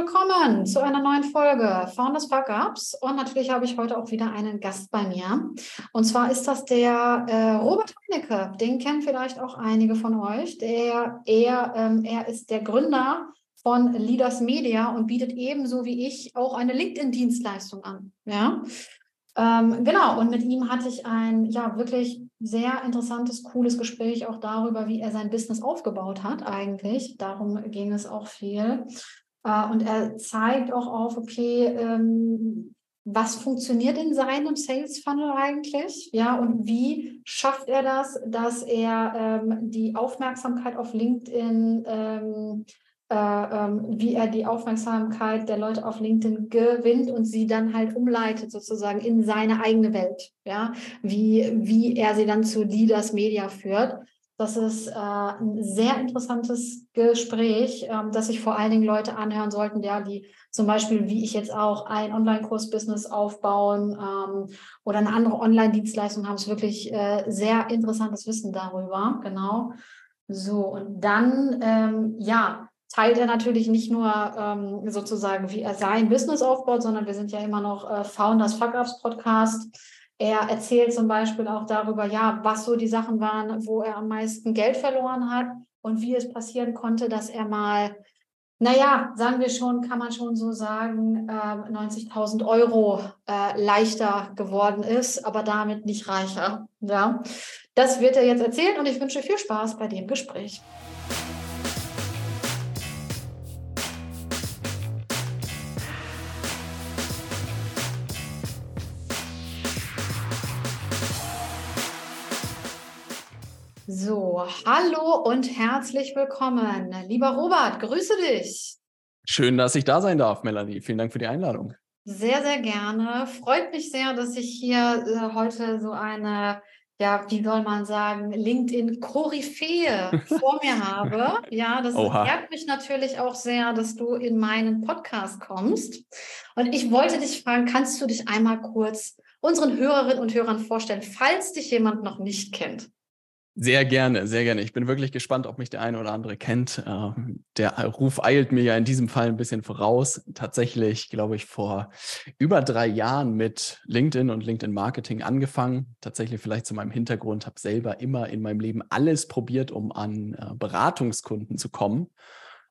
Willkommen zu einer neuen Folge Founders Fuck Ups. Und natürlich habe ich heute auch wieder einen Gast bei mir. Und zwar ist das der äh, Robert Heinecke. Den kennen vielleicht auch einige von euch. Der, er, ähm, er ist der Gründer von Leaders Media und bietet ebenso wie ich auch eine LinkedIn-Dienstleistung an. Ja. Ähm, genau, und mit ihm hatte ich ein ja wirklich sehr interessantes, cooles Gespräch auch darüber, wie er sein Business aufgebaut hat eigentlich. Darum ging es auch viel. Äh, und er zeigt auch auf, okay, ähm, was funktioniert in seinem Sales Funnel eigentlich? Ja, und wie schafft er das, dass er ähm, die Aufmerksamkeit auf LinkedIn ähm, äh, wie er die Aufmerksamkeit der Leute auf LinkedIn gewinnt und sie dann halt umleitet sozusagen in seine eigene Welt. Ja, wie, wie er sie dann zu Leaders Media führt. Das ist äh, ein sehr interessantes Gespräch, ähm, das sich vor allen Dingen Leute anhören sollten, ja, die zum Beispiel, wie ich jetzt auch ein Online-Kurs-Business aufbauen ähm, oder eine andere Online-Dienstleistung haben, ist wirklich äh, sehr interessantes Wissen darüber. Genau. So, und dann, ähm, ja, teilt er natürlich nicht nur ähm, sozusagen, wie er sein Business aufbaut, sondern wir sind ja immer noch äh, Founders Fuck Ups Podcast. Er erzählt zum Beispiel auch darüber, ja, was so die Sachen waren, wo er am meisten Geld verloren hat und wie es passieren konnte, dass er mal, naja, sagen wir schon, kann man schon so sagen, äh, 90.000 Euro äh, leichter geworden ist, aber damit nicht reicher. Ja, das wird er jetzt erzählen und ich wünsche viel Spaß bei dem Gespräch. So, hallo und herzlich willkommen. Lieber Robert, grüße dich. Schön, dass ich da sein darf, Melanie. Vielen Dank für die Einladung. Sehr, sehr gerne. Freut mich sehr, dass ich hier äh, heute so eine, ja, wie soll man sagen, LinkedIn-Koryphäe vor mir habe. Ja, das ehrt mich natürlich auch sehr, dass du in meinen Podcast kommst. Und ich wollte dich fragen, kannst du dich einmal kurz unseren Hörerinnen und Hörern vorstellen, falls dich jemand noch nicht kennt? Sehr gerne, sehr gerne. Ich bin wirklich gespannt, ob mich der eine oder andere kennt. Ähm, der Ruf eilt mir ja in diesem Fall ein bisschen voraus. Tatsächlich, glaube ich, vor über drei Jahren mit LinkedIn und LinkedIn Marketing angefangen. Tatsächlich vielleicht zu meinem Hintergrund, habe selber immer in meinem Leben alles probiert, um an äh, Beratungskunden zu kommen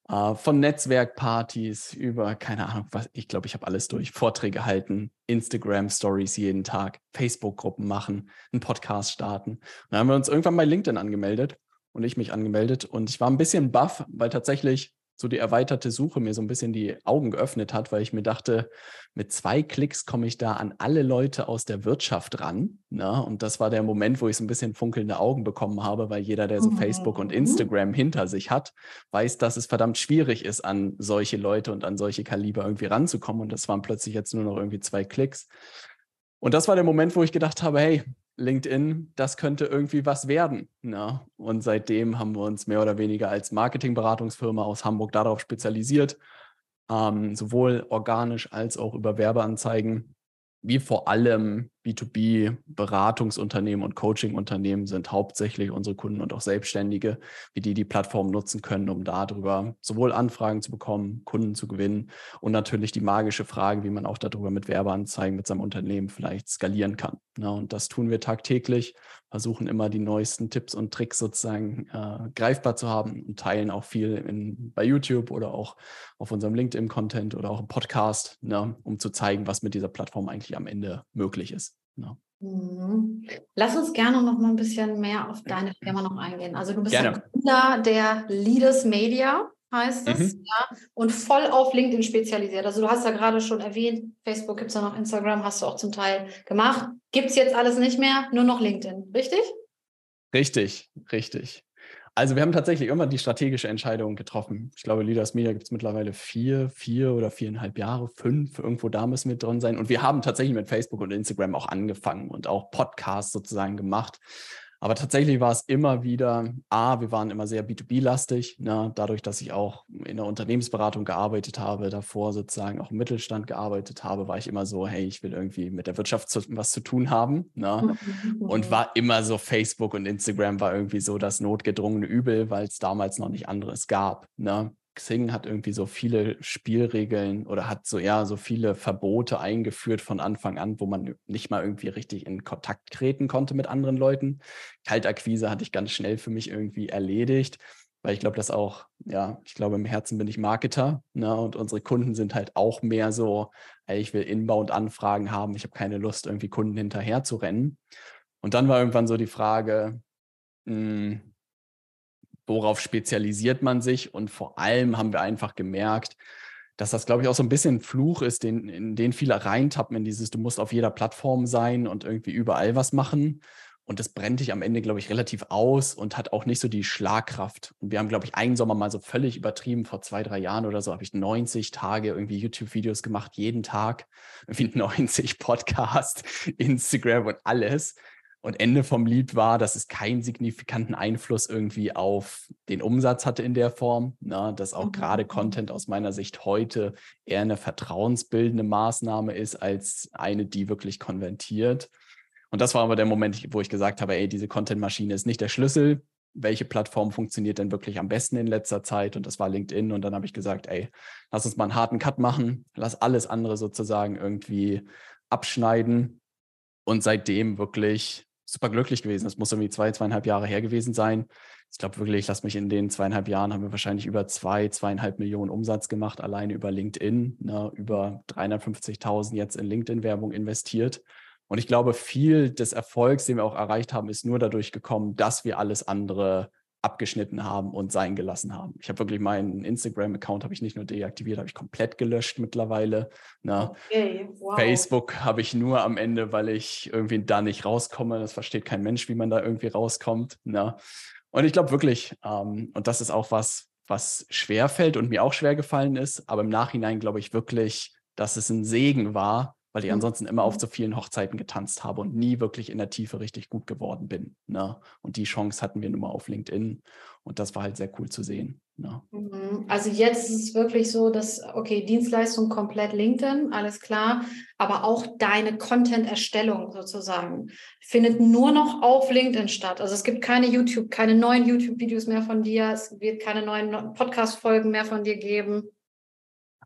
äh, von Netzwerkpartys über, keine Ahnung, was, ich glaube, ich habe alles durch. Vorträge halten, Instagram-Stories jeden Tag, Facebook-Gruppen machen, einen Podcast starten. Und dann haben wir uns irgendwann bei LinkedIn angemeldet und ich mich angemeldet und ich war ein bisschen baff, weil tatsächlich so die erweiterte Suche mir so ein bisschen die Augen geöffnet hat, weil ich mir dachte, mit zwei Klicks komme ich da an alle Leute aus der Wirtschaft ran. Ne? Und das war der Moment, wo ich so ein bisschen funkelnde Augen bekommen habe, weil jeder, der so mhm. Facebook und Instagram hinter sich hat, weiß, dass es verdammt schwierig ist, an solche Leute und an solche Kaliber irgendwie ranzukommen. Und das waren plötzlich jetzt nur noch irgendwie zwei Klicks. Und das war der Moment, wo ich gedacht habe, hey, LinkedIn, das könnte irgendwie was werden. Ne? Und seitdem haben wir uns mehr oder weniger als Marketingberatungsfirma aus Hamburg darauf spezialisiert, ähm, sowohl organisch als auch über Werbeanzeigen wie vor allem B2B-Beratungsunternehmen und Coaching-Unternehmen sind hauptsächlich unsere Kunden und auch Selbstständige, wie die die Plattform nutzen können, um darüber sowohl Anfragen zu bekommen, Kunden zu gewinnen und natürlich die magische Frage, wie man auch darüber mit Werbeanzeigen mit seinem Unternehmen vielleicht skalieren kann. Ja, und das tun wir tagtäglich, versuchen immer die neuesten Tipps und Tricks sozusagen äh, greifbar zu haben und teilen auch viel in, bei YouTube oder auch auf unserem LinkedIn-Content oder auch im Podcast, ne, um zu zeigen, was mit dieser Plattform eigentlich am Ende möglich ist. Mhm. Lass uns gerne noch mal ein bisschen mehr auf deine Firma noch eingehen. Also du bist gerne. der Gründer der Leaders Media, heißt es, mhm. ja, und voll auf LinkedIn spezialisiert. Also du hast ja gerade schon erwähnt, Facebook gibt es ja noch, Instagram hast du auch zum Teil gemacht. Gibt es jetzt alles nicht mehr, nur noch LinkedIn, richtig? Richtig, richtig. Also wir haben tatsächlich immer die strategische Entscheidung getroffen. Ich glaube, Leaders Media gibt es mittlerweile vier, vier oder viereinhalb Jahre, fünf, irgendwo da müssen wir drin sein. Und wir haben tatsächlich mit Facebook und Instagram auch angefangen und auch Podcasts sozusagen gemacht. Aber tatsächlich war es immer wieder, A, wir waren immer sehr B2B-lastig, ne? dadurch, dass ich auch in der Unternehmensberatung gearbeitet habe, davor sozusagen auch im Mittelstand gearbeitet habe, war ich immer so, hey, ich will irgendwie mit der Wirtschaft zu, was zu tun haben. Ne? Und war immer so, Facebook und Instagram war irgendwie so das notgedrungene Übel, weil es damals noch nicht anderes gab. Ne? Xing hat irgendwie so viele Spielregeln oder hat so ja so viele Verbote eingeführt von Anfang an, wo man nicht mal irgendwie richtig in Kontakt treten konnte mit anderen Leuten. Kaltakquise hatte ich ganz schnell für mich irgendwie erledigt, weil ich glaube, dass auch, ja, ich glaube, im Herzen bin ich Marketer ne, und unsere Kunden sind halt auch mehr so, ey, ich will Inbound-Anfragen haben, ich habe keine Lust, irgendwie Kunden hinterher zu rennen. Und dann war irgendwann so die Frage, mh, hm, worauf spezialisiert man sich? Und vor allem haben wir einfach gemerkt, dass das, glaube ich, auch so ein bisschen ein Fluch ist, den, in den viele reintappen, in dieses, du musst auf jeder Plattform sein und irgendwie überall was machen. Und das brennt dich am Ende, glaube ich, relativ aus und hat auch nicht so die Schlagkraft. Und wir haben, glaube ich, einen Sommer mal so völlig übertrieben. Vor zwei, drei Jahren oder so habe ich 90 Tage irgendwie YouTube-Videos gemacht, jeden Tag. Irgendwie 90 Podcasts, Instagram und alles. Und Ende vom Lied war, dass es keinen signifikanten Einfluss irgendwie auf den Umsatz hatte in der Form. Ne? Dass auch mhm. gerade Content aus meiner Sicht heute eher eine vertrauensbildende Maßnahme ist, als eine, die wirklich konvertiert. Und das war aber der Moment, wo ich gesagt habe, ey, diese Content-Maschine ist nicht der Schlüssel. Welche Plattform funktioniert denn wirklich am besten in letzter Zeit? Und das war LinkedIn. Und dann habe ich gesagt, ey, lass uns mal einen harten Cut machen. Lass alles andere sozusagen irgendwie abschneiden. Und seitdem wirklich super glücklich gewesen. Das muss irgendwie zwei, zweieinhalb Jahre her gewesen sein. Ich glaube wirklich, lass mich in den zweieinhalb Jahren haben wir wahrscheinlich über zwei, zweieinhalb Millionen Umsatz gemacht, alleine über LinkedIn, ne, über 350.000 jetzt in LinkedIn-Werbung investiert. Und ich glaube, viel des Erfolgs, den wir auch erreicht haben, ist nur dadurch gekommen, dass wir alles andere abgeschnitten haben und sein gelassen haben. Ich habe wirklich meinen Instagram-Account habe ich nicht nur deaktiviert, habe ich komplett gelöscht mittlerweile. Ne? Okay, wow. Facebook habe ich nur am Ende, weil ich irgendwie da nicht rauskomme. Das versteht kein Mensch, wie man da irgendwie rauskommt. Ne? Und ich glaube wirklich, ähm, und das ist auch was, was schwer fällt und mir auch schwer gefallen ist, aber im Nachhinein glaube ich wirklich, dass es ein Segen war, weil ich mhm. ansonsten immer auf so vielen Hochzeiten getanzt habe und nie wirklich in der Tiefe richtig gut geworden bin. Ne? Und die Chance hatten wir nun mal auf LinkedIn und das war halt sehr cool zu sehen. Ne? Mhm. Also jetzt ist es wirklich so, dass, okay, Dienstleistung komplett LinkedIn, alles klar, aber auch deine Content-Erstellung sozusagen findet nur noch auf LinkedIn statt. Also es gibt keine YouTube, keine neuen YouTube-Videos mehr von dir, es wird keine neuen Podcast-Folgen mehr von dir geben.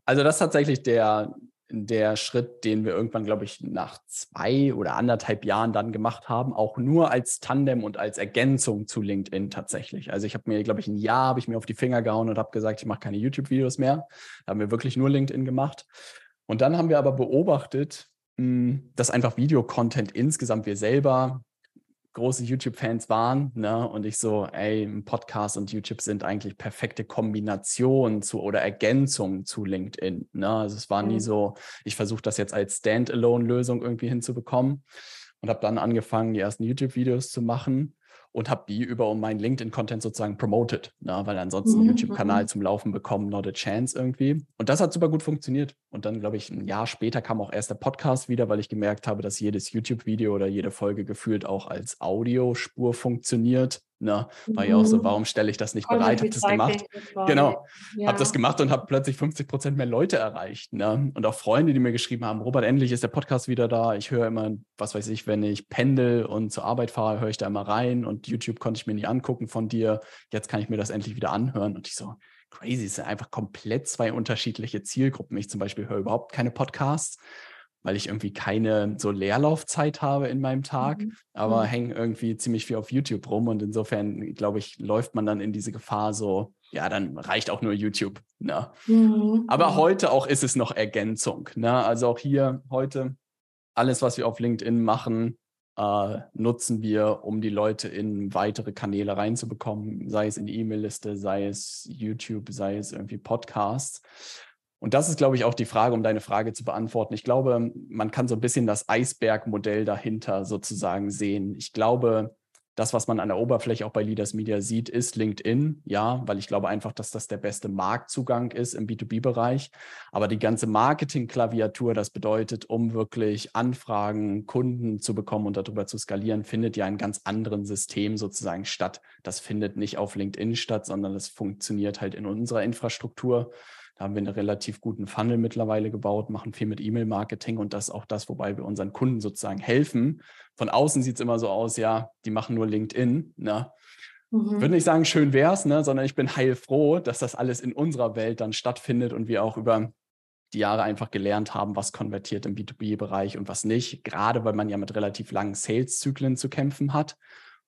Also das ist tatsächlich der, der Schritt, den wir irgendwann, glaube ich, nach zwei oder anderthalb Jahren dann gemacht haben, auch nur als Tandem und als Ergänzung zu LinkedIn tatsächlich. Also ich habe mir, glaube ich, ein Jahr habe ich mir auf die Finger gehauen und habe gesagt, ich mache keine YouTube-Videos mehr. Da haben wir wirklich nur LinkedIn gemacht. Und dann haben wir aber beobachtet, hm, dass einfach Videocontent insgesamt wir selber große YouTube-Fans waren. Ne? Und ich so, ey, Podcast und YouTube sind eigentlich perfekte Kombinationen zu oder Ergänzungen zu LinkedIn. Ne? Also es war mhm. nie so, ich versuche das jetzt als Standalone-Lösung irgendwie hinzubekommen und habe dann angefangen, die ersten YouTube-Videos zu machen und habe die über meinen LinkedIn-Content sozusagen promoted, ne? weil ansonsten mhm. YouTube-Kanal zum Laufen bekommen, not a chance irgendwie. Und das hat super gut funktioniert. Und dann, glaube ich, ein Jahr später kam auch erst der Podcast wieder, weil ich gemerkt habe, dass jedes YouTube-Video oder jede Folge gefühlt auch als Audiospur funktioniert. Ne? War ja auch so, mhm. warum stelle ich das nicht bereit? Habe das gemacht. Genau. Ja. Habe das gemacht und habe plötzlich 50 Prozent mehr Leute erreicht. Ne? Und auch Freunde, die mir geschrieben haben, Robert, endlich ist der Podcast wieder da. Ich höre immer, was weiß ich, wenn ich pendel und zur Arbeit fahre, höre ich da immer rein und YouTube konnte ich mir nicht angucken von dir. Jetzt kann ich mir das endlich wieder anhören. Und ich so, crazy, es sind einfach komplett zwei unterschiedliche Zielgruppen. Ich zum Beispiel höre überhaupt keine Podcasts weil ich irgendwie keine so Leerlaufzeit habe in meinem Tag, mhm. aber mhm. hänge irgendwie ziemlich viel auf YouTube rum und insofern, glaube ich, läuft man dann in diese Gefahr so, ja, dann reicht auch nur YouTube. Ne? Mhm. Aber heute auch ist es noch Ergänzung. Ne? Also auch hier heute, alles, was wir auf LinkedIn machen, äh, nutzen wir, um die Leute in weitere Kanäle reinzubekommen, sei es in die E-Mail-Liste, sei es YouTube, sei es irgendwie Podcasts. Und das ist, glaube ich, auch die Frage, um deine Frage zu beantworten. Ich glaube, man kann so ein bisschen das Eisbergmodell dahinter sozusagen sehen. Ich glaube, das, was man an der Oberfläche auch bei Leaders Media sieht, ist LinkedIn. Ja, weil ich glaube einfach, dass das der beste Marktzugang ist im B2B-Bereich. Aber die ganze Marketing-Klaviatur, das bedeutet, um wirklich Anfragen, Kunden zu bekommen und darüber zu skalieren, findet ja in ganz anderen System sozusagen statt. Das findet nicht auf LinkedIn statt, sondern das funktioniert halt in unserer Infrastruktur. Da haben wir einen relativ guten Funnel mittlerweile gebaut, machen viel mit E-Mail-Marketing und das ist auch das, wobei wir unseren Kunden sozusagen helfen. Von außen sieht es immer so aus, ja, die machen nur LinkedIn. Ne? Mhm. Würde nicht sagen, schön wär's, ne, sondern ich bin heilfroh, dass das alles in unserer Welt dann stattfindet und wir auch über die Jahre einfach gelernt haben, was konvertiert im B2B-Bereich und was nicht. Gerade weil man ja mit relativ langen Sales-Zyklen zu kämpfen hat.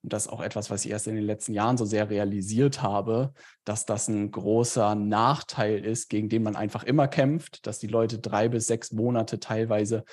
Und das ist auch etwas, was ich erst in den letzten Jahren so sehr realisiert habe, dass das ein großer Nachteil ist, gegen den man einfach immer kämpft, dass die Leute drei bis sechs Monate teilweise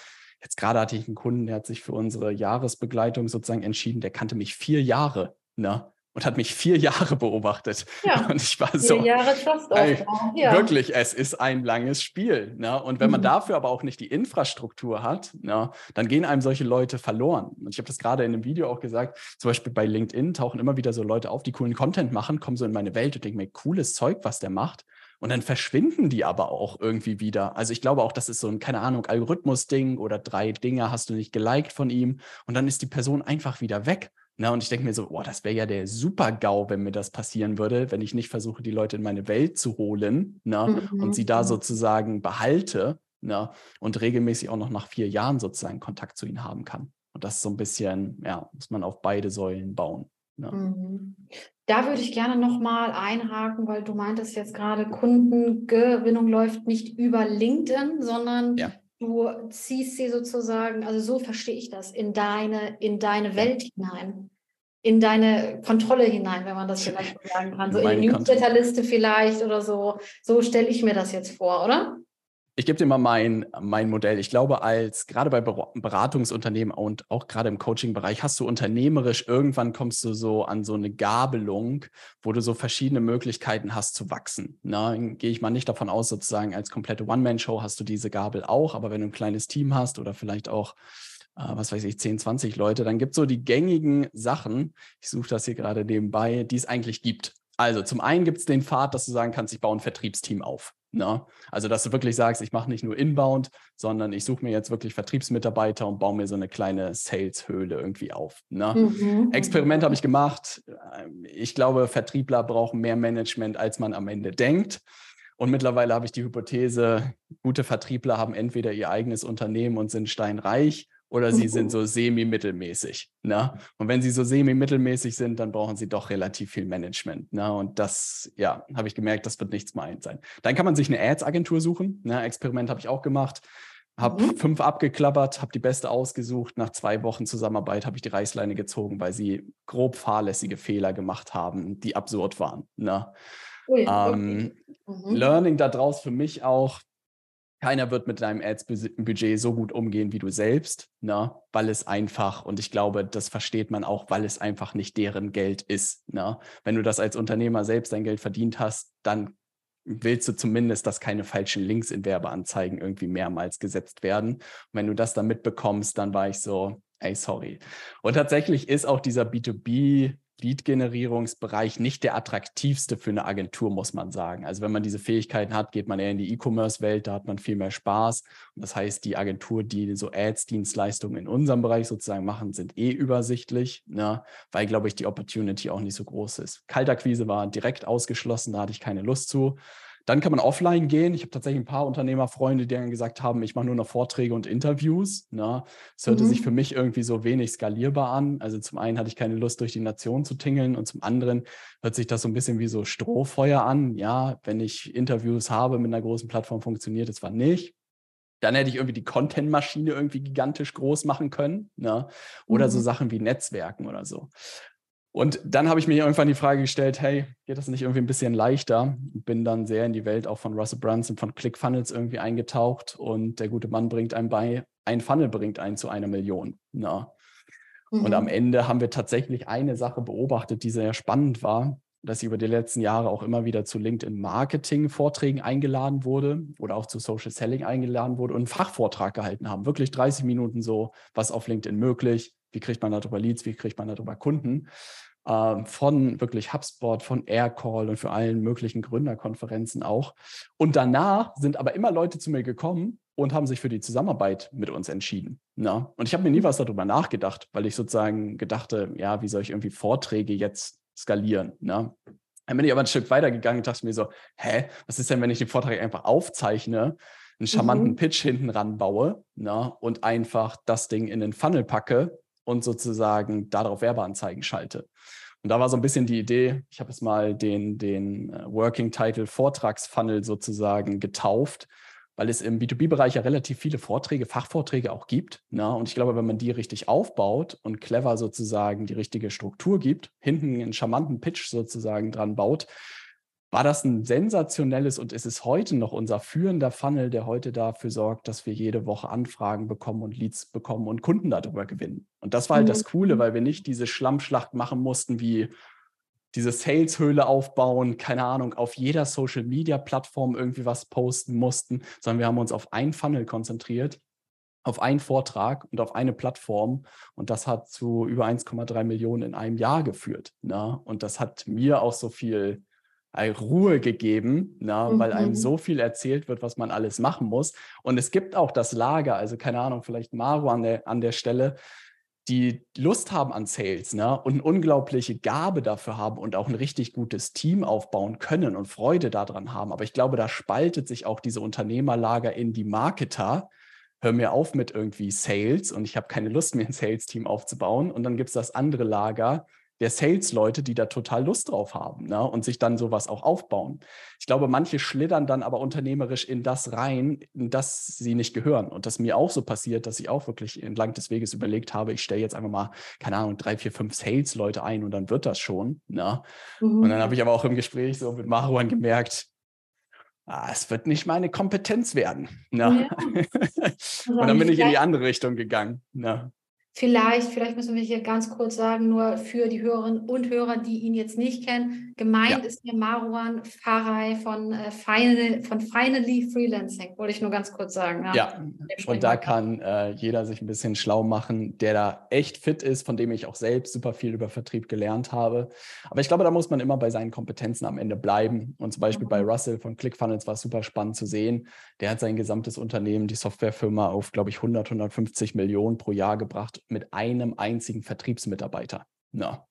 Jetzt gerade hatte ich einen Kunden, der hat sich für unsere Jahresbegleitung sozusagen entschieden, der kannte mich vier Jahre. Ne? Und hat mich vier Jahre beobachtet. Ja, und ich war vier so. Jahre ey, ja. Wirklich, es ist ein langes Spiel. Ne? Und wenn man mhm. dafür aber auch nicht die Infrastruktur hat, ne, dann gehen einem solche Leute verloren. Und ich habe das gerade in einem Video auch gesagt, zum Beispiel bei LinkedIn tauchen immer wieder so Leute auf, die coolen Content machen, kommen so in meine Welt und denken mir, cooles Zeug, was der macht. Und dann verschwinden die aber auch irgendwie wieder. Also ich glaube auch, das ist so ein, keine Ahnung, Algorithmus-Ding oder drei Dinge hast du nicht geliked von ihm und dann ist die Person einfach wieder weg. Na, und ich denke mir so, boah, das wäre ja der Super-GAU, wenn mir das passieren würde, wenn ich nicht versuche, die Leute in meine Welt zu holen na, mhm. und sie da mhm. sozusagen behalte na, und regelmäßig auch noch nach vier Jahren sozusagen Kontakt zu ihnen haben kann. Und das ist so ein bisschen, ja, muss man auf beide Säulen bauen. Mhm. Da würde ich gerne nochmal einhaken, weil du meintest jetzt gerade, Kundengewinnung läuft nicht über LinkedIn, sondern ja. Du ziehst sie sozusagen, also so verstehe ich das, in deine, in deine Welt hinein, in deine Kontrolle hinein, wenn man das vielleicht sagen kann. So in die Newsletterliste vielleicht oder so. So stelle ich mir das jetzt vor, oder? Ich gebe dir mal mein, mein Modell. Ich glaube, als gerade bei Beratungsunternehmen und auch gerade im Coaching-Bereich hast du unternehmerisch, irgendwann kommst du so an so eine Gabelung, wo du so verschiedene Möglichkeiten hast zu wachsen. Ne? Gehe ich mal nicht davon aus, sozusagen als komplette One-Man-Show hast du diese Gabel auch, aber wenn du ein kleines Team hast oder vielleicht auch äh, was weiß ich, 10, 20 Leute, dann gibt es so die gängigen Sachen, ich suche das hier gerade nebenbei, die es eigentlich gibt. Also zum einen gibt es den Pfad, dass du sagen kannst, ich baue ein Vertriebsteam auf. Ne? Also, dass du wirklich sagst, ich mache nicht nur Inbound, sondern ich suche mir jetzt wirklich Vertriebsmitarbeiter und baue mir so eine kleine Sales-Höhle irgendwie auf. Ne? Mhm. Experiment habe ich gemacht. Ich glaube, Vertriebler brauchen mehr Management, als man am Ende denkt. Und mittlerweile habe ich die Hypothese, gute Vertriebler haben entweder ihr eigenes Unternehmen und sind steinreich oder sie sind so semi-mittelmäßig. Ne? Und wenn sie so semi-mittelmäßig sind, dann brauchen sie doch relativ viel Management. Ne? Und das, ja, habe ich gemerkt, das wird nichts meins sein. Dann kann man sich eine Ads-Agentur suchen. Ne? Experiment habe ich auch gemacht. Habe mhm. fünf abgeklappert, habe die beste ausgesucht. Nach zwei Wochen Zusammenarbeit habe ich die Reißleine gezogen, weil sie grob fahrlässige Fehler gemacht haben, die absurd waren. Ne? Ui, ähm, mhm. Learning daraus für mich auch, keiner wird mit deinem Ads-Budget so gut umgehen wie du selbst, ne? weil es einfach, und ich glaube, das versteht man auch, weil es einfach nicht deren Geld ist. Ne? Wenn du das als Unternehmer selbst dein Geld verdient hast, dann willst du zumindest, dass keine falschen Links in Werbeanzeigen irgendwie mehrmals gesetzt werden. Und wenn du das dann mitbekommst, dann war ich so, ey, sorry. Und tatsächlich ist auch dieser B2B Lead-Generierungsbereich nicht der attraktivste für eine Agentur, muss man sagen. Also wenn man diese Fähigkeiten hat, geht man eher in die E-Commerce-Welt, da hat man viel mehr Spaß. Und das heißt, die Agentur, die so Ads-Dienstleistungen in unserem Bereich sozusagen machen, sind eh übersichtlich, ne? weil, glaube ich, die Opportunity auch nicht so groß ist. Kaltakquise war direkt ausgeschlossen, da hatte ich keine Lust zu. Dann kann man offline gehen. Ich habe tatsächlich ein paar Unternehmerfreunde, die dann gesagt haben, ich mache nur noch Vorträge und Interviews. Ne? Das hörte mhm. sich für mich irgendwie so wenig skalierbar an. Also zum einen hatte ich keine Lust, durch die Nation zu tingeln und zum anderen hört sich das so ein bisschen wie so Strohfeuer an. Ja, wenn ich Interviews habe mit einer großen Plattform, funktioniert es zwar nicht. Dann hätte ich irgendwie die Content-Maschine irgendwie gigantisch groß machen können. Ne? Oder mhm. so Sachen wie Netzwerken oder so. Und dann habe ich mir irgendwann die Frage gestellt, hey, geht das nicht irgendwie ein bisschen leichter? Bin dann sehr in die Welt auch von Russell Brunson, von ClickFunnels irgendwie eingetaucht und der gute Mann bringt einem bei, ein Funnel bringt einen zu einer Million. Na. Mhm. Und am Ende haben wir tatsächlich eine Sache beobachtet, die sehr spannend war, dass ich über die letzten Jahre auch immer wieder zu LinkedIn Marketing Vorträgen eingeladen wurde oder auch zu Social Selling eingeladen wurde und einen Fachvortrag gehalten haben. Wirklich 30 Minuten so, was auf LinkedIn möglich, wie kriegt man darüber Leads, wie kriegt man darüber Kunden. Ähm, von wirklich HubSpot, von Aircall und für allen möglichen Gründerkonferenzen auch. Und danach sind aber immer Leute zu mir gekommen und haben sich für die Zusammenarbeit mit uns entschieden. Na? Ne? Und ich habe mir nie was darüber nachgedacht, weil ich sozusagen gedachte, ja, wie soll ich irgendwie Vorträge jetzt skalieren? Na? Ne? Dann bin ich aber ein Stück weitergegangen und dachte mir so, hä, was ist denn, wenn ich den Vortrag einfach aufzeichne, einen charmanten mhm. Pitch hinten ranbaue na, ne? und einfach das Ding in den Funnel packe und sozusagen darauf Werbeanzeigen schalte. Und da war so ein bisschen die Idee, ich habe es mal den, den äh, Working Title Vortragsfunnel sozusagen getauft, weil es im B2B-Bereich ja relativ viele Vorträge, Fachvorträge auch gibt. Na? Ne? Und ich glaube, wenn man die richtig aufbaut und clever sozusagen die richtige Struktur gibt, hinten einen charmanten Pitch sozusagen dran baut, war das ein sensationelles und ist es heute noch unser führender Funnel, der heute dafür sorgt, dass wir jede Woche Anfragen bekommen und Leads bekommen und Kunden darüber gewinnen. Und das war halt mhm. das Coole, weil wir nicht diese Schlammschlacht machen mussten, wie diese Sales-Höhle aufbauen, keine Ahnung, auf jeder Social-Media-Plattform irgendwie was posten mussten, sondern wir haben uns auf einen Funnel konzentriert, auf einen Vortrag und auf eine Plattform. Und das hat zu über 1,3 Millionen in einem Jahr geführt. Ne? Und das hat mir auch so viel Ruhe gegeben, na, mhm. weil einem mhm. so viel erzählt wird, was man alles machen muss. Und es gibt auch das Lager, also keine Ahnung, vielleicht Maru an der, an der Stelle, die Lust haben an Sales ne, und eine unglaubliche Gabe dafür haben und auch ein richtig gutes Team aufbauen können und Freude daran haben. Aber ich glaube, da spaltet sich auch diese Unternehmerlager in die Marketer. Hör mir auf mit irgendwie Sales und ich habe keine Lust mehr, ein Sales-Team aufzubauen. Und dann gibt es das andere Lager, der Sales-Leute, die da total Lust drauf haben ne? und sich dann sowas auch aufbauen. Ich glaube, manche schlittern dann aber unternehmerisch in das rein, in das sie nicht gehören. Und das mir auch so passiert, dass ich auch wirklich entlang des Weges überlegt habe, ich stelle jetzt einfach mal, keine Ahnung, drei, vier, fünf Sales-Leute ein und dann wird das schon. Ne? Mhm. Und dann habe ich aber auch im Gespräch so mit Maruan gemerkt, ah, es wird nicht meine Kompetenz werden. Ne? Ja. und dann bin ich in die andere Richtung gegangen. Ne? Vielleicht, vielleicht müssen wir hier ganz kurz sagen, nur für die Hörerinnen und Hörer, die ihn jetzt nicht kennen. Gemeint ja. ist hier Marwan Farai von, äh, Final, von Finally Freelancing, wollte ich nur ganz kurz sagen. Ja, ja. und da kann äh, jeder sich ein bisschen schlau machen, der da echt fit ist, von dem ich auch selbst super viel über Vertrieb gelernt habe. Aber ich glaube, da muss man immer bei seinen Kompetenzen am Ende bleiben. Und zum Beispiel mhm. bei Russell von ClickFunnels war es super spannend zu sehen. Der hat sein gesamtes Unternehmen, die Softwarefirma, auf, glaube ich, 100, 150 Millionen pro Jahr gebracht mit einem einzigen Vertriebsmitarbeiter. Ja.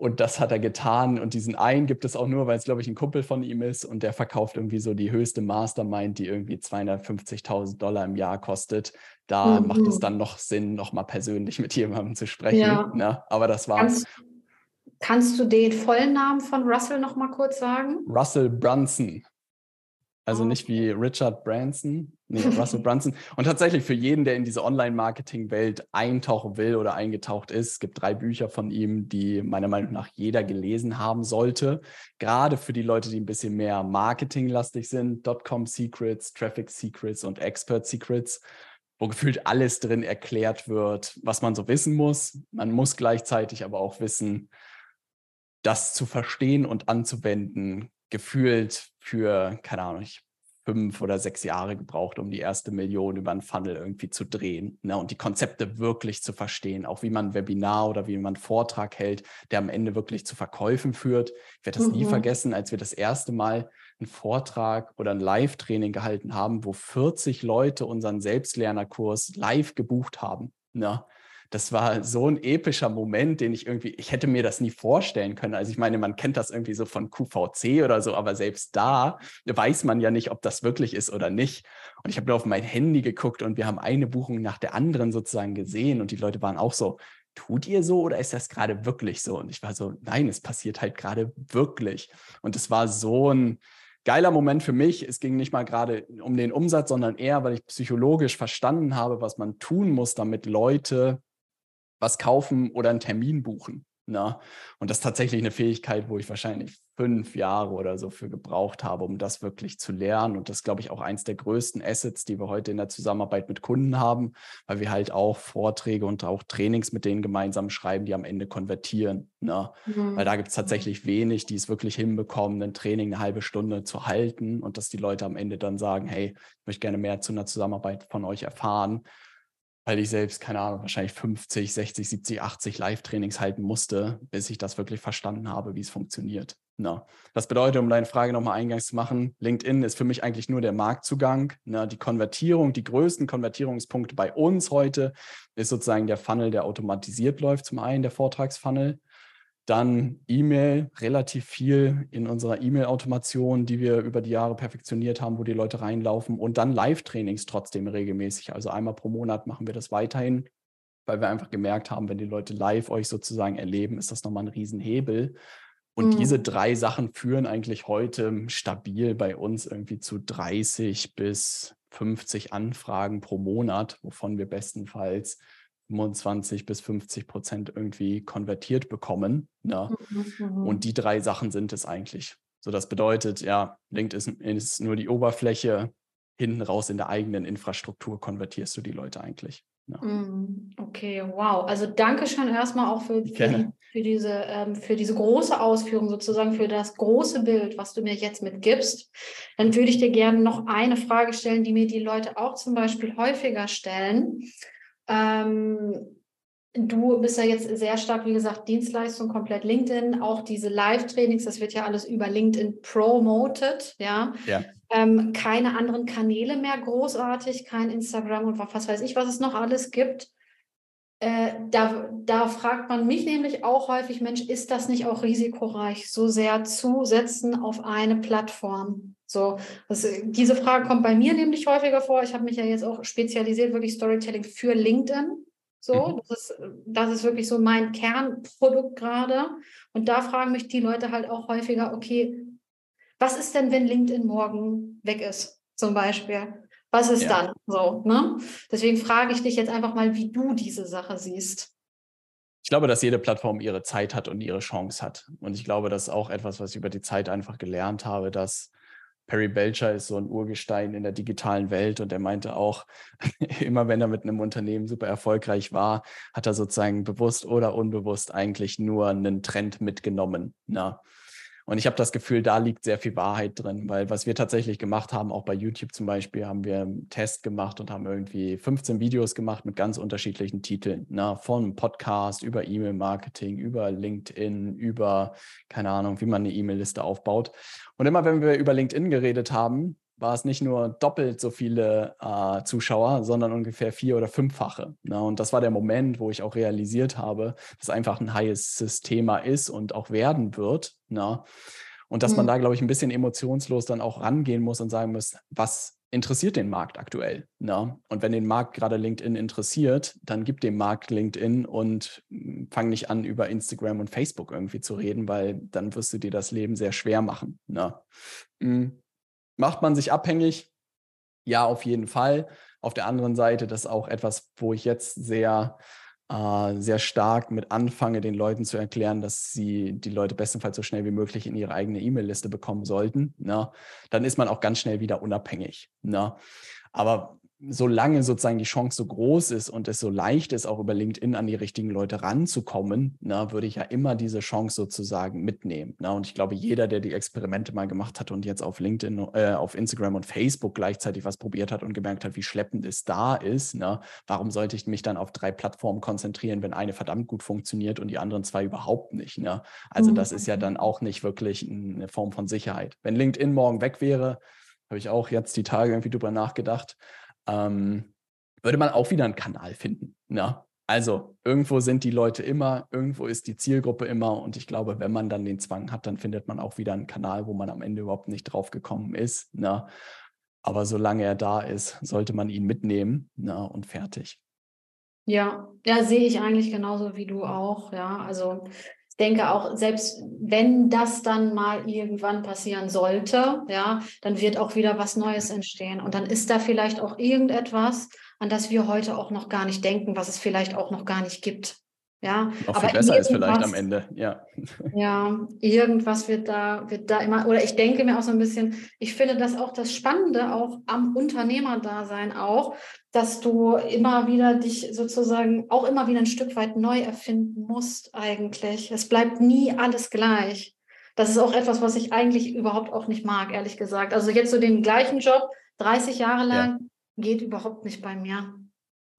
Und das hat er getan. Und diesen einen gibt es auch nur, weil es, glaube ich, ein Kumpel von ihm ist und der verkauft irgendwie so die höchste Mastermind, die irgendwie 250.000 Dollar im Jahr kostet. Da mhm. macht es dann noch Sinn, nochmal persönlich mit jemandem zu sprechen. Ja. Ne? Aber das war. Kannst, kannst du den vollen Namen von Russell nochmal kurz sagen? Russell Brunson. Also nicht wie Richard Branson, nee, Russell Brunson. Und tatsächlich für jeden, der in diese Online-Marketing-Welt eintauchen will oder eingetaucht ist, es gibt drei Bücher von ihm, die meiner Meinung nach jeder gelesen haben sollte. Gerade für die Leute, die ein bisschen mehr marketinglastig sind, Dotcom Secrets, Traffic Secrets und Expert Secrets, wo gefühlt alles drin erklärt wird, was man so wissen muss. Man muss gleichzeitig aber auch wissen, das zu verstehen und anzuwenden, gefühlt für, keine Ahnung, ich fünf oder sechs Jahre gebraucht, um die erste Million über einen Funnel irgendwie zu drehen ne, und die Konzepte wirklich zu verstehen, auch wie man ein Webinar oder wie man einen Vortrag hält, der am Ende wirklich zu Verkäufen führt. Ich werde das mhm. nie vergessen, als wir das erste Mal einen Vortrag oder ein Live-Training gehalten haben, wo 40 Leute unseren Selbstlernerkurs live gebucht haben. Ne? Das war so ein epischer Moment, den ich irgendwie, ich hätte mir das nie vorstellen können. Also ich meine, man kennt das irgendwie so von QVC oder so, aber selbst da weiß man ja nicht, ob das wirklich ist oder nicht. Und ich habe auf mein Handy geguckt und wir haben eine Buchung nach der anderen sozusagen gesehen und die Leute waren auch so, tut ihr so oder ist das gerade wirklich so? Und ich war so, nein, es passiert halt gerade wirklich. Und es war so ein geiler Moment für mich. Es ging nicht mal gerade um den Umsatz, sondern eher, weil ich psychologisch verstanden habe, was man tun muss, damit Leute was kaufen oder einen Termin buchen. Na? Ne? Und das ist tatsächlich eine Fähigkeit, wo ich wahrscheinlich fünf Jahre oder so für gebraucht habe, um das wirklich zu lernen. Und das ist, glaube ich, auch eins der größten Assets, die wir heute in der Zusammenarbeit mit Kunden haben, weil wir halt auch Vorträge und auch Trainings mit denen gemeinsam schreiben, die am Ende konvertieren. Ne? Mhm. Weil da gibt es tatsächlich wenig, die es wirklich hinbekommen, ein Training eine halbe Stunde zu halten und dass die Leute am Ende dann sagen, hey, ich möchte gerne mehr zu einer Zusammenarbeit von euch erfahren weil ich selbst, keine Ahnung, wahrscheinlich 50, 60, 70, 80 Live-Trainings halten musste, bis ich das wirklich verstanden habe, wie es funktioniert. Na, das bedeutet, um deine Frage nochmal eingangs zu machen, LinkedIn ist für mich eigentlich nur der Marktzugang. Na, die Konvertierung, die größten Konvertierungspunkte bei uns heute ist sozusagen der Funnel, der automatisiert läuft, zum einen der Vortragsfunnel. Dann E-Mail, relativ viel in unserer E-Mail-Automation, die wir über die Jahre perfektioniert haben, wo die Leute reinlaufen. Und dann Live-Trainings trotzdem regelmäßig. Also einmal pro Monat machen wir das weiterhin. weil wir einfach gemerkt haben, wenn die Leute live euch sozusagen erleben, ist das nochmal ein Riesenhebel. Und mhm. diese drei Sachen führen eigentlich heute stabil bei uns irgendwie zu 30 bis 50 Anfragen pro Monat, wovon wir bestenfalls 25 bis 50 Prozent irgendwie konvertiert bekommen. Ne? Mhm, und die drei Sachen sind es eigentlich. So, das bedeutet, ja, LinkedIn ist nur die Oberfläche, hinten raus in der eigenen Infrastruktur konvertierst du die Leute eigentlich. Ja. Mm, okay, wow. Also danke schon erstmal auch für, für, für diese, ähm, für diese große Ausführung, sozusagen für das große Bild, was du mir jetzt mitgibst. Dann würde ich dir gerne noch eine Frage stellen, die mir die Leute auch zum Beispiel häufiger stellen. Ähm, Du bist ja jetzt sehr stark, wie gesagt, Dienstleistung, komplett LinkedIn, auch diese Live-Trainings, das wird ja alles über LinkedIn promoted, ja. ja. Ähm, keine anderen Kanäle mehr großartig, kein Instagram und was weiß ich, was es noch alles gibt. Äh, da, da fragt man mich nämlich auch häufig, Mensch, ist das nicht auch risikoreich, so sehr zu setzen auf eine Plattform? So, das, diese Frage kommt bei mir nämlich häufiger vor. Ich habe mich ja jetzt auch spezialisiert, wirklich Storytelling für LinkedIn. So, mhm. das ist, das ist wirklich so mein Kernprodukt gerade. Und da fragen mich die Leute halt auch häufiger, okay, was ist denn, wenn LinkedIn morgen weg ist, zum Beispiel? Was ist ja. dann so? Ne? Deswegen frage ich dich jetzt einfach mal, wie du diese Sache siehst. Ich glaube, dass jede Plattform ihre Zeit hat und ihre Chance hat. Und ich glaube, das ist auch etwas, was ich über die Zeit einfach gelernt habe, dass Perry Belcher ist so ein Urgestein in der digitalen Welt und er meinte auch, immer wenn er mit einem Unternehmen super erfolgreich war, hat er sozusagen bewusst oder unbewusst eigentlich nur einen Trend mitgenommen. Na? Und ich habe das Gefühl, da liegt sehr viel Wahrheit drin, weil was wir tatsächlich gemacht haben, auch bei YouTube zum Beispiel, haben wir einen Test gemacht und haben irgendwie 15 Videos gemacht mit ganz unterschiedlichen Titeln. Na, ne? von Podcast über E-Mail-Marketing, über LinkedIn, über, keine Ahnung, wie man eine E-Mail-Liste aufbaut. Und immer wenn wir über LinkedIn geredet haben, war es nicht nur doppelt so viele äh, Zuschauer, sondern ungefähr vier- oder fünffache. Ne? Und das war der Moment, wo ich auch realisiert habe, dass einfach ein heißes Thema ist und auch werden wird. Ne? Und dass mhm. man da, glaube ich, ein bisschen emotionslos dann auch rangehen muss und sagen muss, was interessiert den Markt aktuell? Ne? Und wenn den Markt gerade LinkedIn interessiert, dann gib dem Markt LinkedIn und hm, fang nicht an, über Instagram und Facebook irgendwie zu reden, weil dann wirst du dir das Leben sehr schwer machen. Ne? Mhm. Macht man sich abhängig? Ja, auf jeden Fall. Auf der anderen Seite, das ist auch etwas, wo ich jetzt sehr, äh, sehr stark mit anfange, den Leuten zu erklären, dass sie die Leute bestenfalls so schnell wie möglich in ihre eigene E-Mail-Liste bekommen sollten. Ne? Dann ist man auch ganz schnell wieder unabhängig. Ne? Aber solange sozusagen die Chance so groß ist und es so leicht ist, auch über LinkedIn an die richtigen Leute ranzukommen, na, würde ich ja immer diese Chance sozusagen mitnehmen. Na, und ich glaube, jeder, der die Experimente mal gemacht hat und jetzt auf LinkedIn, äh, auf Instagram und Facebook gleichzeitig was probiert hat und gemerkt hat, wie schleppend es da ist, na, warum sollte ich mich dann auf drei Plattformen konzentrieren, wenn eine verdammt gut funktioniert und die anderen zwei überhaupt nicht? Na? Also das ist ja dann mhm. auch nicht wirklich eine Form von Sicherheit. Wenn LinkedIn morgen weg wäre, habe ich auch jetzt die Tage irgendwie drüber nachgedacht, ähm, würde man auch wieder einen Kanal finden. Ne? Also irgendwo sind die Leute immer, irgendwo ist die Zielgruppe immer und ich glaube, wenn man dann den Zwang hat, dann findet man auch wieder einen Kanal, wo man am Ende überhaupt nicht drauf gekommen ist. Ne? Aber solange er da ist, sollte man ihn mitnehmen ne? und fertig. Ja, ja, sehe ich eigentlich genauso wie du auch. Ja, also denke auch, selbst wenn das dann mal irgendwann passieren sollte, ja, dann wird auch wieder was Neues entstehen. Und dann ist da vielleicht auch irgendetwas, an das wir heute auch noch gar nicht denken, was es vielleicht auch noch gar nicht gibt. Ja, auch aber viel besser ist vielleicht am Ende, ja. Ja, irgendwas wird da, wird da immer, oder ich denke mir auch so ein bisschen, ich finde das auch das Spannende auch am Unternehmerdasein auch, dass du immer wieder dich sozusagen auch immer wieder ein Stück weit neu erfinden musst eigentlich. Es bleibt nie alles gleich. Das ist auch etwas, was ich eigentlich überhaupt auch nicht mag, ehrlich gesagt. Also jetzt so den gleichen Job 30 Jahre lang ja. geht überhaupt nicht bei mir.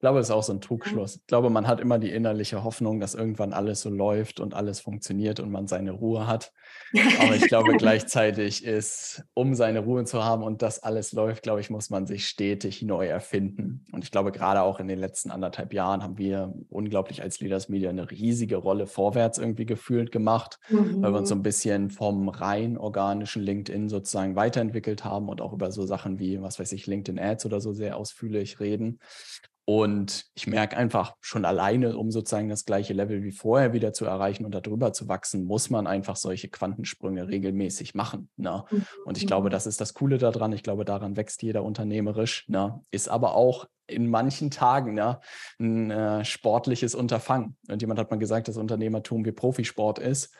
Ich glaube, es ist auch so ein Trugschluss. Ich glaube, man hat immer die innerliche Hoffnung, dass irgendwann alles so läuft und alles funktioniert und man seine Ruhe hat. Aber ich glaube, gleichzeitig ist, um seine Ruhe zu haben und das alles läuft, glaube ich, muss man sich stetig neu erfinden. Und ich glaube, gerade auch in den letzten anderthalb Jahren haben wir unglaublich als Leaders Media eine riesige Rolle vorwärts irgendwie gefühlt gemacht, mhm. weil wir uns so mhm. ein bisschen vom rein organischen LinkedIn sozusagen weiterentwickelt haben und auch über so Sachen wie, was weiß ich, LinkedIn Ads oder so sehr ausführlich reden. Und ich merke einfach schon alleine, um sozusagen das gleiche Level wie vorher wieder zu erreichen und darüber zu wachsen, muss man einfach solche Quantensprünge regelmäßig machen. Ne? Mhm. Und ich glaube, mhm. das ist das Coole daran. Ich glaube, daran wächst jeder unternehmerisch. Ne? Ist aber auch in manchen Tagen ne, ein äh, sportliches Unterfangen. Und jemand hat mal gesagt, dass Unternehmertum wie Profisport ist.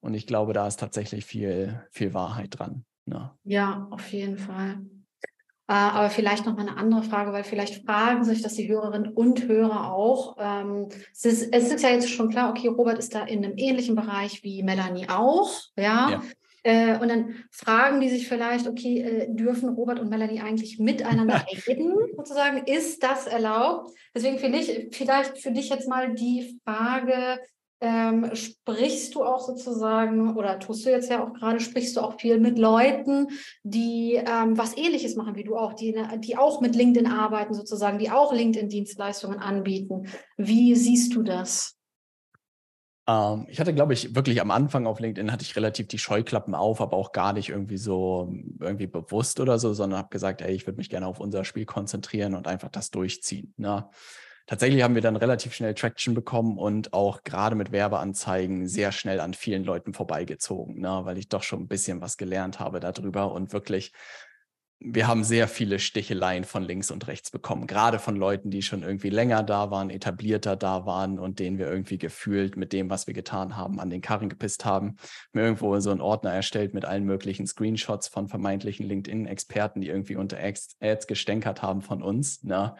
Und ich glaube, da ist tatsächlich viel, viel Wahrheit dran. Ne? Ja, auf jeden Fall. Äh, aber vielleicht noch mal eine andere Frage, weil vielleicht fragen sich das die Hörerinnen und Hörer auch. Ähm, es, ist, es ist ja jetzt schon klar, okay, Robert ist da in einem ähnlichen Bereich wie Melanie auch, ja. ja. Äh, und dann fragen die sich vielleicht, okay, äh, dürfen Robert und Melanie eigentlich miteinander reden, sozusagen? Ist das erlaubt? Deswegen vielleicht, vielleicht für dich jetzt mal die Frage, ähm, sprichst du auch sozusagen, oder tust du jetzt ja auch gerade, sprichst du auch viel mit Leuten, die ähm, was ähnliches machen wie du auch, die, die auch mit LinkedIn arbeiten sozusagen, die auch LinkedIn-Dienstleistungen anbieten. Wie siehst du das? Ähm, ich hatte, glaube ich, wirklich am Anfang auf LinkedIn hatte ich relativ die Scheuklappen auf, aber auch gar nicht irgendwie so irgendwie bewusst oder so, sondern habe gesagt, ey, ich würde mich gerne auf unser Spiel konzentrieren und einfach das durchziehen. Ne? Tatsächlich haben wir dann relativ schnell Traction bekommen und auch gerade mit Werbeanzeigen sehr schnell an vielen Leuten vorbeigezogen, ne? weil ich doch schon ein bisschen was gelernt habe darüber und wirklich wir haben sehr viele Sticheleien von links und rechts bekommen, gerade von Leuten, die schon irgendwie länger da waren, etablierter da waren und denen wir irgendwie gefühlt mit dem, was wir getan haben, an den Karren gepisst haben. Mir irgendwo so einen Ordner erstellt mit allen möglichen Screenshots von vermeintlichen LinkedIn-Experten, die irgendwie unter Ads gestänkert haben von uns. Ne?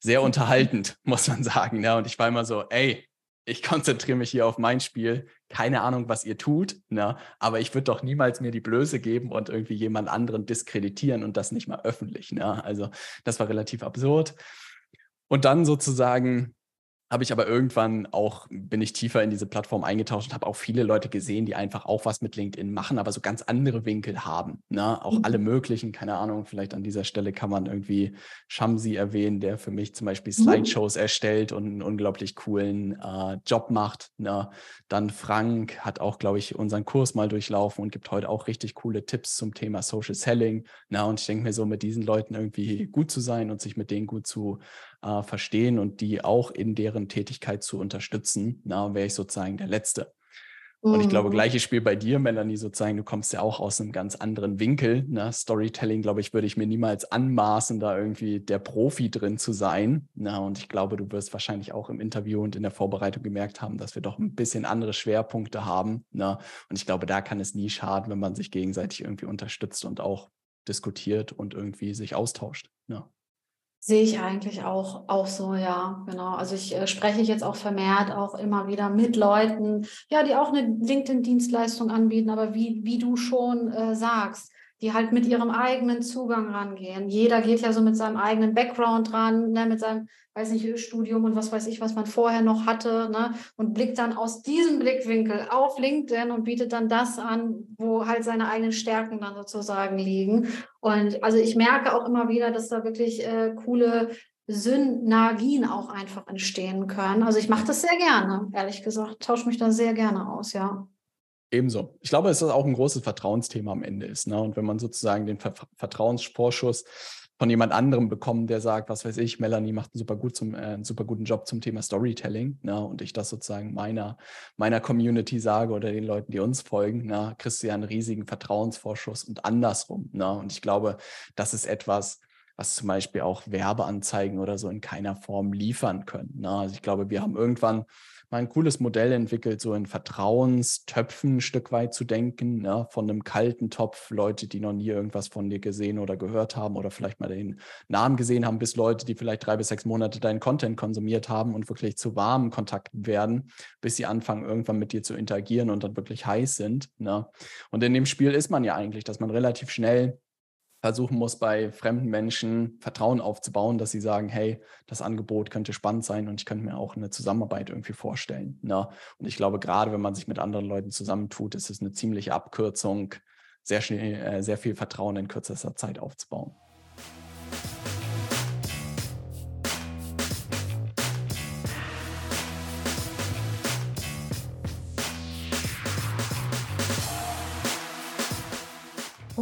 Sehr unterhaltend, muss man sagen. Ne? und ich war immer so, ey, ich konzentriere mich hier auf mein Spiel. Keine Ahnung, was ihr tut, ne? aber ich würde doch niemals mir die Blöße geben und irgendwie jemand anderen diskreditieren und das nicht mal öffentlich. Ne? Also das war relativ absurd. Und dann sozusagen habe ich aber irgendwann auch, bin ich tiefer in diese Plattform eingetaucht und habe auch viele Leute gesehen, die einfach auch was mit LinkedIn machen, aber so ganz andere Winkel haben. Ne? Auch mhm. alle möglichen, keine Ahnung, vielleicht an dieser Stelle kann man irgendwie Shamsi erwähnen, der für mich zum Beispiel mhm. Slideshows mhm. erstellt und einen unglaublich coolen äh, Job macht. Ne? Dann Frank hat auch, glaube ich, unseren Kurs mal durchlaufen und gibt heute auch richtig coole Tipps zum Thema Social Selling. Ne? Und ich denke mir so, mit diesen Leuten irgendwie gut zu sein und sich mit denen gut zu äh, verstehen und die auch in deren Tätigkeit zu unterstützen, na, wäre ich sozusagen der Letzte. Und ich glaube, mhm. gleiches Spiel bei dir, Melanie, sozusagen, du kommst ja auch aus einem ganz anderen Winkel. Ne? Storytelling, glaube ich, würde ich mir niemals anmaßen, da irgendwie der Profi drin zu sein. Na, und ich glaube, du wirst wahrscheinlich auch im Interview und in der Vorbereitung gemerkt haben, dass wir doch ein bisschen andere Schwerpunkte haben. Ne? Und ich glaube, da kann es nie schaden, wenn man sich gegenseitig irgendwie unterstützt und auch diskutiert und irgendwie sich austauscht. Ne? Sehe ich eigentlich auch, auch so, ja, genau. Also ich äh, spreche jetzt auch vermehrt auch immer wieder mit Leuten, ja, die auch eine LinkedIn-Dienstleistung anbieten, aber wie, wie du schon äh, sagst, die halt mit ihrem eigenen Zugang rangehen. Jeder geht ja so mit seinem eigenen Background ran, ne, mit seinem, weiß nicht, Studium und was weiß ich, was man vorher noch hatte, ne, und blickt dann aus diesem Blickwinkel auf LinkedIn und bietet dann das an, wo halt seine eigenen Stärken dann sozusagen liegen. Und also ich merke auch immer wieder, dass da wirklich äh, coole Synergien auch einfach entstehen können. Also ich mache das sehr gerne, ehrlich gesagt, tausche mich da sehr gerne aus, ja. Ebenso. Ich glaube, dass das auch ein großes Vertrauensthema am Ende ist. Ne? Und wenn man sozusagen den Ver Vertrauensvorschuss von jemand anderem bekommt, der sagt, was weiß ich, Melanie macht einen super, gut zum, äh, einen super guten Job zum Thema Storytelling, ne? und ich das sozusagen meiner, meiner Community sage oder den Leuten, die uns folgen, ne? kriegst du ja einen riesigen Vertrauensvorschuss und andersrum. Ne? Und ich glaube, das ist etwas, was zum Beispiel auch Werbeanzeigen oder so in keiner Form liefern können. Ne? Also ich glaube, wir haben irgendwann mal ein cooles Modell entwickelt, so in Vertrauenstöpfen ein Stück weit zu denken, ne, von einem kalten Topf, Leute, die noch nie irgendwas von dir gesehen oder gehört haben oder vielleicht mal den Namen gesehen haben, bis Leute, die vielleicht drei bis sechs Monate deinen Content konsumiert haben und wirklich zu warmen Kontakten werden, bis sie anfangen, irgendwann mit dir zu interagieren und dann wirklich heiß sind. Ne? Und in dem Spiel ist man ja eigentlich, dass man relativ schnell versuchen muss, bei fremden Menschen Vertrauen aufzubauen, dass sie sagen, hey, das Angebot könnte spannend sein und ich könnte mir auch eine Zusammenarbeit irgendwie vorstellen. Ne? Und ich glaube, gerade wenn man sich mit anderen Leuten zusammentut, ist es eine ziemliche Abkürzung, sehr schnell, äh, sehr viel Vertrauen in kürzester Zeit aufzubauen.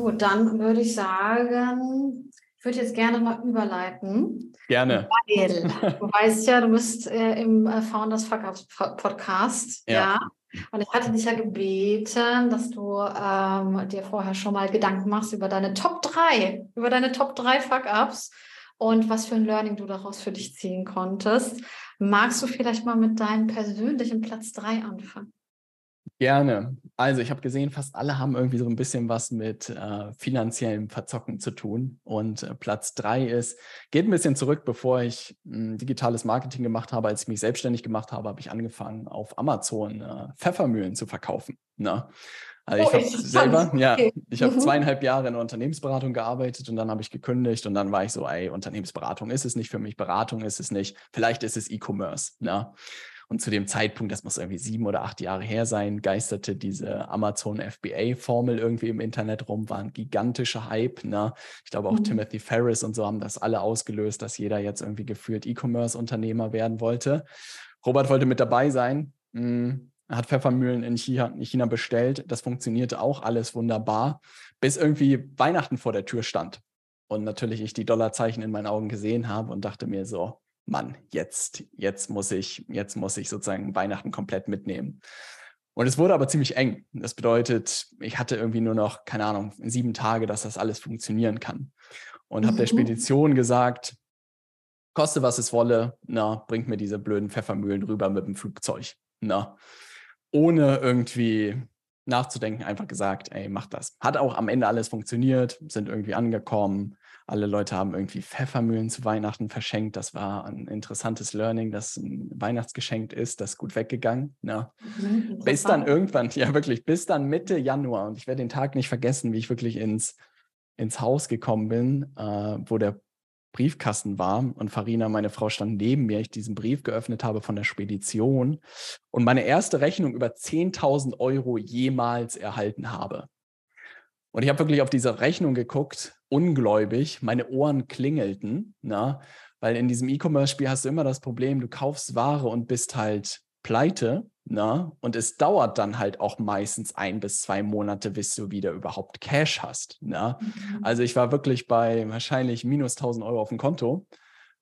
Gut, dann würde ich sagen, Ich würde jetzt gerne mal überleiten. Gerne. Weil du weißt ja, du bist äh, im äh, Founders Fuck Ups Podcast. Ja. ja. Und ich hatte dich ja gebeten, dass du ähm, dir vorher schon mal Gedanken machst über deine Top 3, über deine Top 3 Fuck-Ups und was für ein Learning du daraus für dich ziehen konntest. Magst du vielleicht mal mit deinem persönlichen Platz 3 anfangen? Gerne. Also ich habe gesehen, fast alle haben irgendwie so ein bisschen was mit äh, finanziellem Verzocken zu tun. Und äh, Platz drei ist, geht ein bisschen zurück, bevor ich äh, digitales Marketing gemacht habe. Als ich mich selbstständig gemacht habe, habe ich angefangen, auf Amazon äh, Pfeffermühlen zu verkaufen. Na? Ne? Also ich oh, habe selber, ja, ich habe mhm. zweieinhalb Jahre in der Unternehmensberatung gearbeitet und dann habe ich gekündigt und dann war ich so, ey, Unternehmensberatung ist es nicht für mich, Beratung ist es nicht, vielleicht ist es E-Commerce. Ne? Und zu dem Zeitpunkt, das muss irgendwie sieben oder acht Jahre her sein, geisterte diese Amazon FBA-Formel irgendwie im Internet rum, war ein gigantischer Hype. Ne? Ich glaube auch mhm. Timothy Ferris und so haben das alle ausgelöst, dass jeder jetzt irgendwie geführt E-Commerce-Unternehmer werden wollte. Robert wollte mit dabei sein. Hm, hat Pfeffermühlen in China, in China bestellt. Das funktionierte auch alles wunderbar, bis irgendwie Weihnachten vor der Tür stand. Und natürlich ich die Dollarzeichen in meinen Augen gesehen habe und dachte mir so, Mann, jetzt, jetzt muss ich, jetzt muss ich sozusagen Weihnachten komplett mitnehmen. Und es wurde aber ziemlich eng. Das bedeutet, ich hatte irgendwie nur noch, keine Ahnung, sieben Tage, dass das alles funktionieren kann. Und mhm. habe der Spedition gesagt, koste was es wolle, na, bringt mir diese blöden Pfeffermühlen rüber mit dem Flugzeug. Na. Ohne irgendwie nachzudenken, einfach gesagt, ey, mach das. Hat auch am Ende alles funktioniert, sind irgendwie angekommen, alle Leute haben irgendwie Pfeffermühlen zu Weihnachten verschenkt. Das war ein interessantes Learning, dass ein Weihnachtsgeschenk ist, das ist gut weggegangen. Ja. Ne? Mhm, bis dann irgendwann, ja wirklich, bis dann Mitte Januar. Und ich werde den Tag nicht vergessen, wie ich wirklich ins, ins Haus gekommen bin, äh, wo der Briefkasten war und Farina, meine Frau, stand neben mir, ich diesen Brief geöffnet habe von der Spedition und meine erste Rechnung über 10.000 Euro jemals erhalten habe. Und ich habe wirklich auf diese Rechnung geguckt, ungläubig, meine Ohren klingelten, na? weil in diesem E-Commerce-Spiel hast du immer das Problem, du kaufst Ware und bist halt pleite, na? und es dauert dann halt auch meistens ein bis zwei Monate, bis du wieder überhaupt Cash hast. Na? Mhm. Also ich war wirklich bei wahrscheinlich minus 1000 Euro auf dem Konto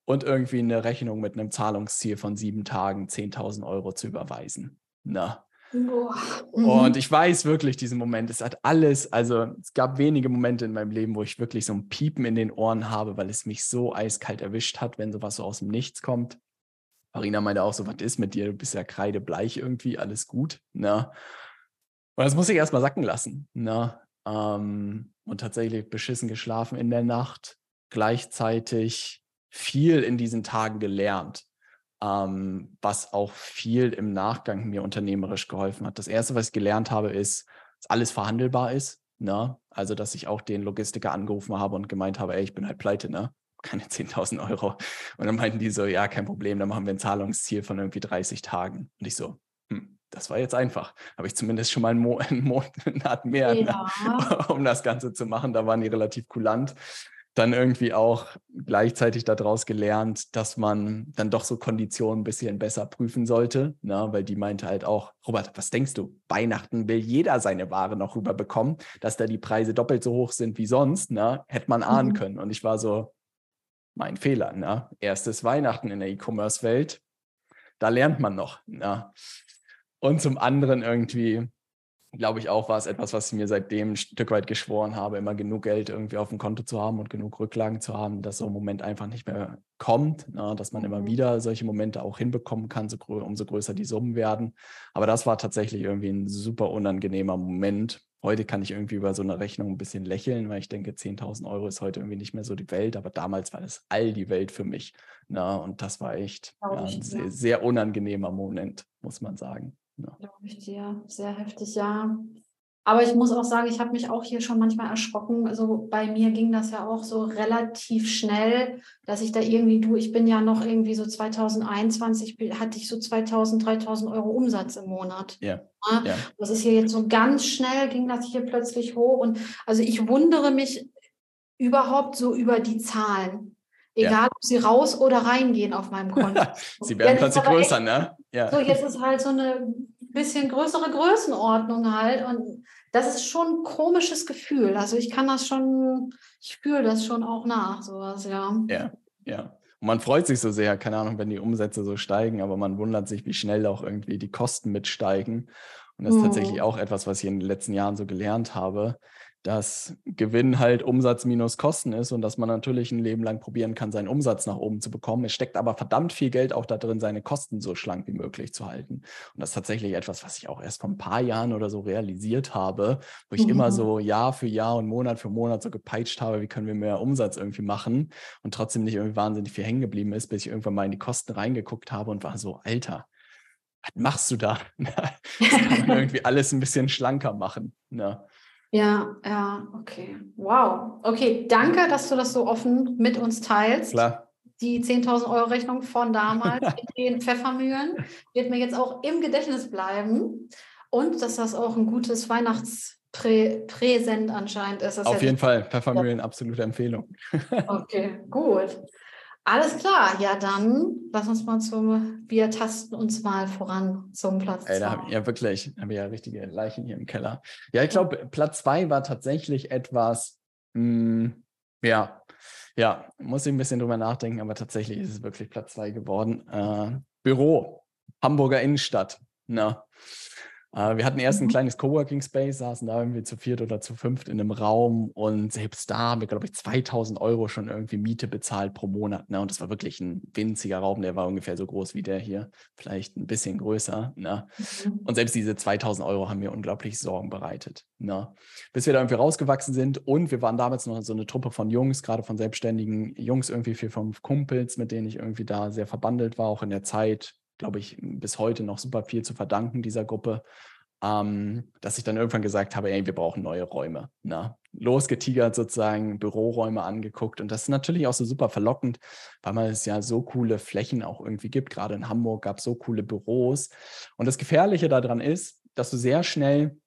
und irgendwie eine Rechnung mit einem Zahlungsziel von sieben Tagen 10.000 Euro zu überweisen. Na? Und mhm. ich weiß wirklich diesen Moment. Es hat alles, also es gab wenige Momente in meinem Leben, wo ich wirklich so ein Piepen in den Ohren habe, weil es mich so eiskalt erwischt hat, wenn sowas so aus dem Nichts kommt. Marina meinte auch so, was ist mit dir? Du bist ja kreidebleich irgendwie, alles gut. Ne? Und das muss ich erstmal sacken lassen. Ne? Ähm, und tatsächlich beschissen geschlafen in der Nacht, gleichzeitig viel in diesen Tagen gelernt ähm, was auch viel im Nachgang mir unternehmerisch geholfen hat. Das Erste, was ich gelernt habe, ist, dass alles verhandelbar ist. Ne? Also, dass ich auch den Logistiker angerufen habe und gemeint habe, ey, ich bin halt pleite, ne? Keine 10.000 Euro. Und dann meinten die so, ja, kein Problem, dann machen wir ein Zahlungsziel von irgendwie 30 Tagen. Und ich so, hm, das war jetzt einfach. Habe ich zumindest schon mal einen, Mo einen Monat mehr, ne? ja. ne? um das Ganze zu machen. Da waren die relativ kulant dann irgendwie auch gleichzeitig daraus gelernt, dass man dann doch so Konditionen ein bisschen besser prüfen sollte, ne? weil die meinte halt auch, Robert, was denkst du? Weihnachten will jeder seine Ware noch rüberbekommen, dass da die Preise doppelt so hoch sind wie sonst, ne? hätte man ahnen mhm. können. Und ich war so, mein Fehler, ne? erstes Weihnachten in der E-Commerce-Welt, da lernt man noch. Ne? Und zum anderen irgendwie, glaube ich auch, war es etwas, was ich mir seitdem ein Stück weit geschworen habe, immer genug Geld irgendwie auf dem Konto zu haben und genug Rücklagen zu haben, dass so ein Moment einfach nicht mehr kommt, na, ne, dass man immer mhm. wieder solche Momente auch hinbekommen kann, so, umso größer die Summen werden. Aber das war tatsächlich irgendwie ein super unangenehmer Moment. Heute kann ich irgendwie über so eine Rechnung ein bisschen lächeln, weil ich denke, 10.000 Euro ist heute irgendwie nicht mehr so die Welt, aber damals war das all die Welt für mich. Na, ne, und das war echt ja, ein sehr, sehr unangenehmer Moment, muss man sagen. Ja. Glaube ich dir. Sehr heftig, ja. Aber ich muss auch sagen, ich habe mich auch hier schon manchmal erschrocken. Also bei mir ging das ja auch so relativ schnell, dass ich da irgendwie, du, ich bin ja noch irgendwie so 2021, hatte ich so 2000, 3000 Euro Umsatz im Monat. Ja. ja. Das ist hier jetzt so ganz schnell, ging das hier plötzlich hoch. Und also ich wundere mich überhaupt so über die Zahlen. Egal, ja. ob sie raus oder reingehen auf meinem Konto. sie werden plötzlich größer, echt, ne? Ja. So, jetzt ist halt so eine bisschen größere Größenordnung halt. Und das ist schon ein komisches Gefühl. Also ich kann das schon, ich fühle das schon auch nach, sowas, ja. Ja, ja. Und man freut sich so sehr, keine Ahnung, wenn die Umsätze so steigen, aber man wundert sich, wie schnell auch irgendwie die Kosten mitsteigen. Und das ist tatsächlich mhm. auch etwas, was ich in den letzten Jahren so gelernt habe, dass Gewinn halt Umsatz minus Kosten ist und dass man natürlich ein Leben lang probieren kann, seinen Umsatz nach oben zu bekommen. Es steckt aber verdammt viel Geld auch da drin, seine Kosten so schlank wie möglich zu halten. Und das ist tatsächlich etwas, was ich auch erst vor ein paar Jahren oder so realisiert habe, wo ich mhm. immer so Jahr für Jahr und Monat für Monat so gepeitscht habe, wie können wir mehr Umsatz irgendwie machen und trotzdem nicht irgendwie wahnsinnig viel hängen geblieben ist, bis ich irgendwann mal in die Kosten reingeguckt habe und war so, Alter, was machst du da? das kann man irgendwie alles ein bisschen schlanker machen. Ne? Ja, ja, okay. Wow. Okay, danke, dass du das so offen mit uns teilst. Klar. Die 10.000 Euro Rechnung von damals in den Pfeffermühlen wird mir jetzt auch im Gedächtnis bleiben. Und dass das auch ein gutes Weihnachtspräsent anscheinend ist. Auf jeden Fall, Pfeffermühlen, absolute Empfehlung. okay, gut. Alles klar, ja dann lass uns mal zum, wir tasten uns mal voran zum Platz Ey, da hab, ja wirklich, haben wir ja richtige Leichen hier im Keller. Ja, ich glaube, Platz zwei war tatsächlich etwas, mh, hm, ja, ja, muss ich ein bisschen drüber nachdenken, aber tatsächlich ist es wirklich Platz zwei geworden. Äh, Büro, Hamburger Innenstadt. Na, äh, wir hatten erst ein mhm. kleines Coworking Space, saßen da irgendwie zu viert oder zu fünft in einem Raum und selbst da haben wir, glaube ich, 2000 Euro schon irgendwie Miete bezahlt pro Monat. Ne? Und das war wirklich ein winziger Raum, der war ungefähr so groß wie der hier, vielleicht ein bisschen größer. Ne? Mhm. Und selbst diese 2000 Euro haben mir unglaublich Sorgen bereitet. Ne? Bis wir da irgendwie rausgewachsen sind und wir waren damals noch so eine Truppe von Jungs, gerade von selbstständigen Jungs, irgendwie vier, fünf Kumpels, mit denen ich irgendwie da sehr verbandelt war, auch in der Zeit glaube ich, bis heute noch super viel zu verdanken dieser Gruppe, ähm, dass ich dann irgendwann gesagt habe, ey, wir brauchen neue Räume. Na? Ne? Losgetigert sozusagen, Büroräume angeguckt und das ist natürlich auch so super verlockend, weil man es ja so coole Flächen auch irgendwie gibt. Gerade in Hamburg gab es so coole Büros. Und das Gefährliche daran ist, dass du sehr schnell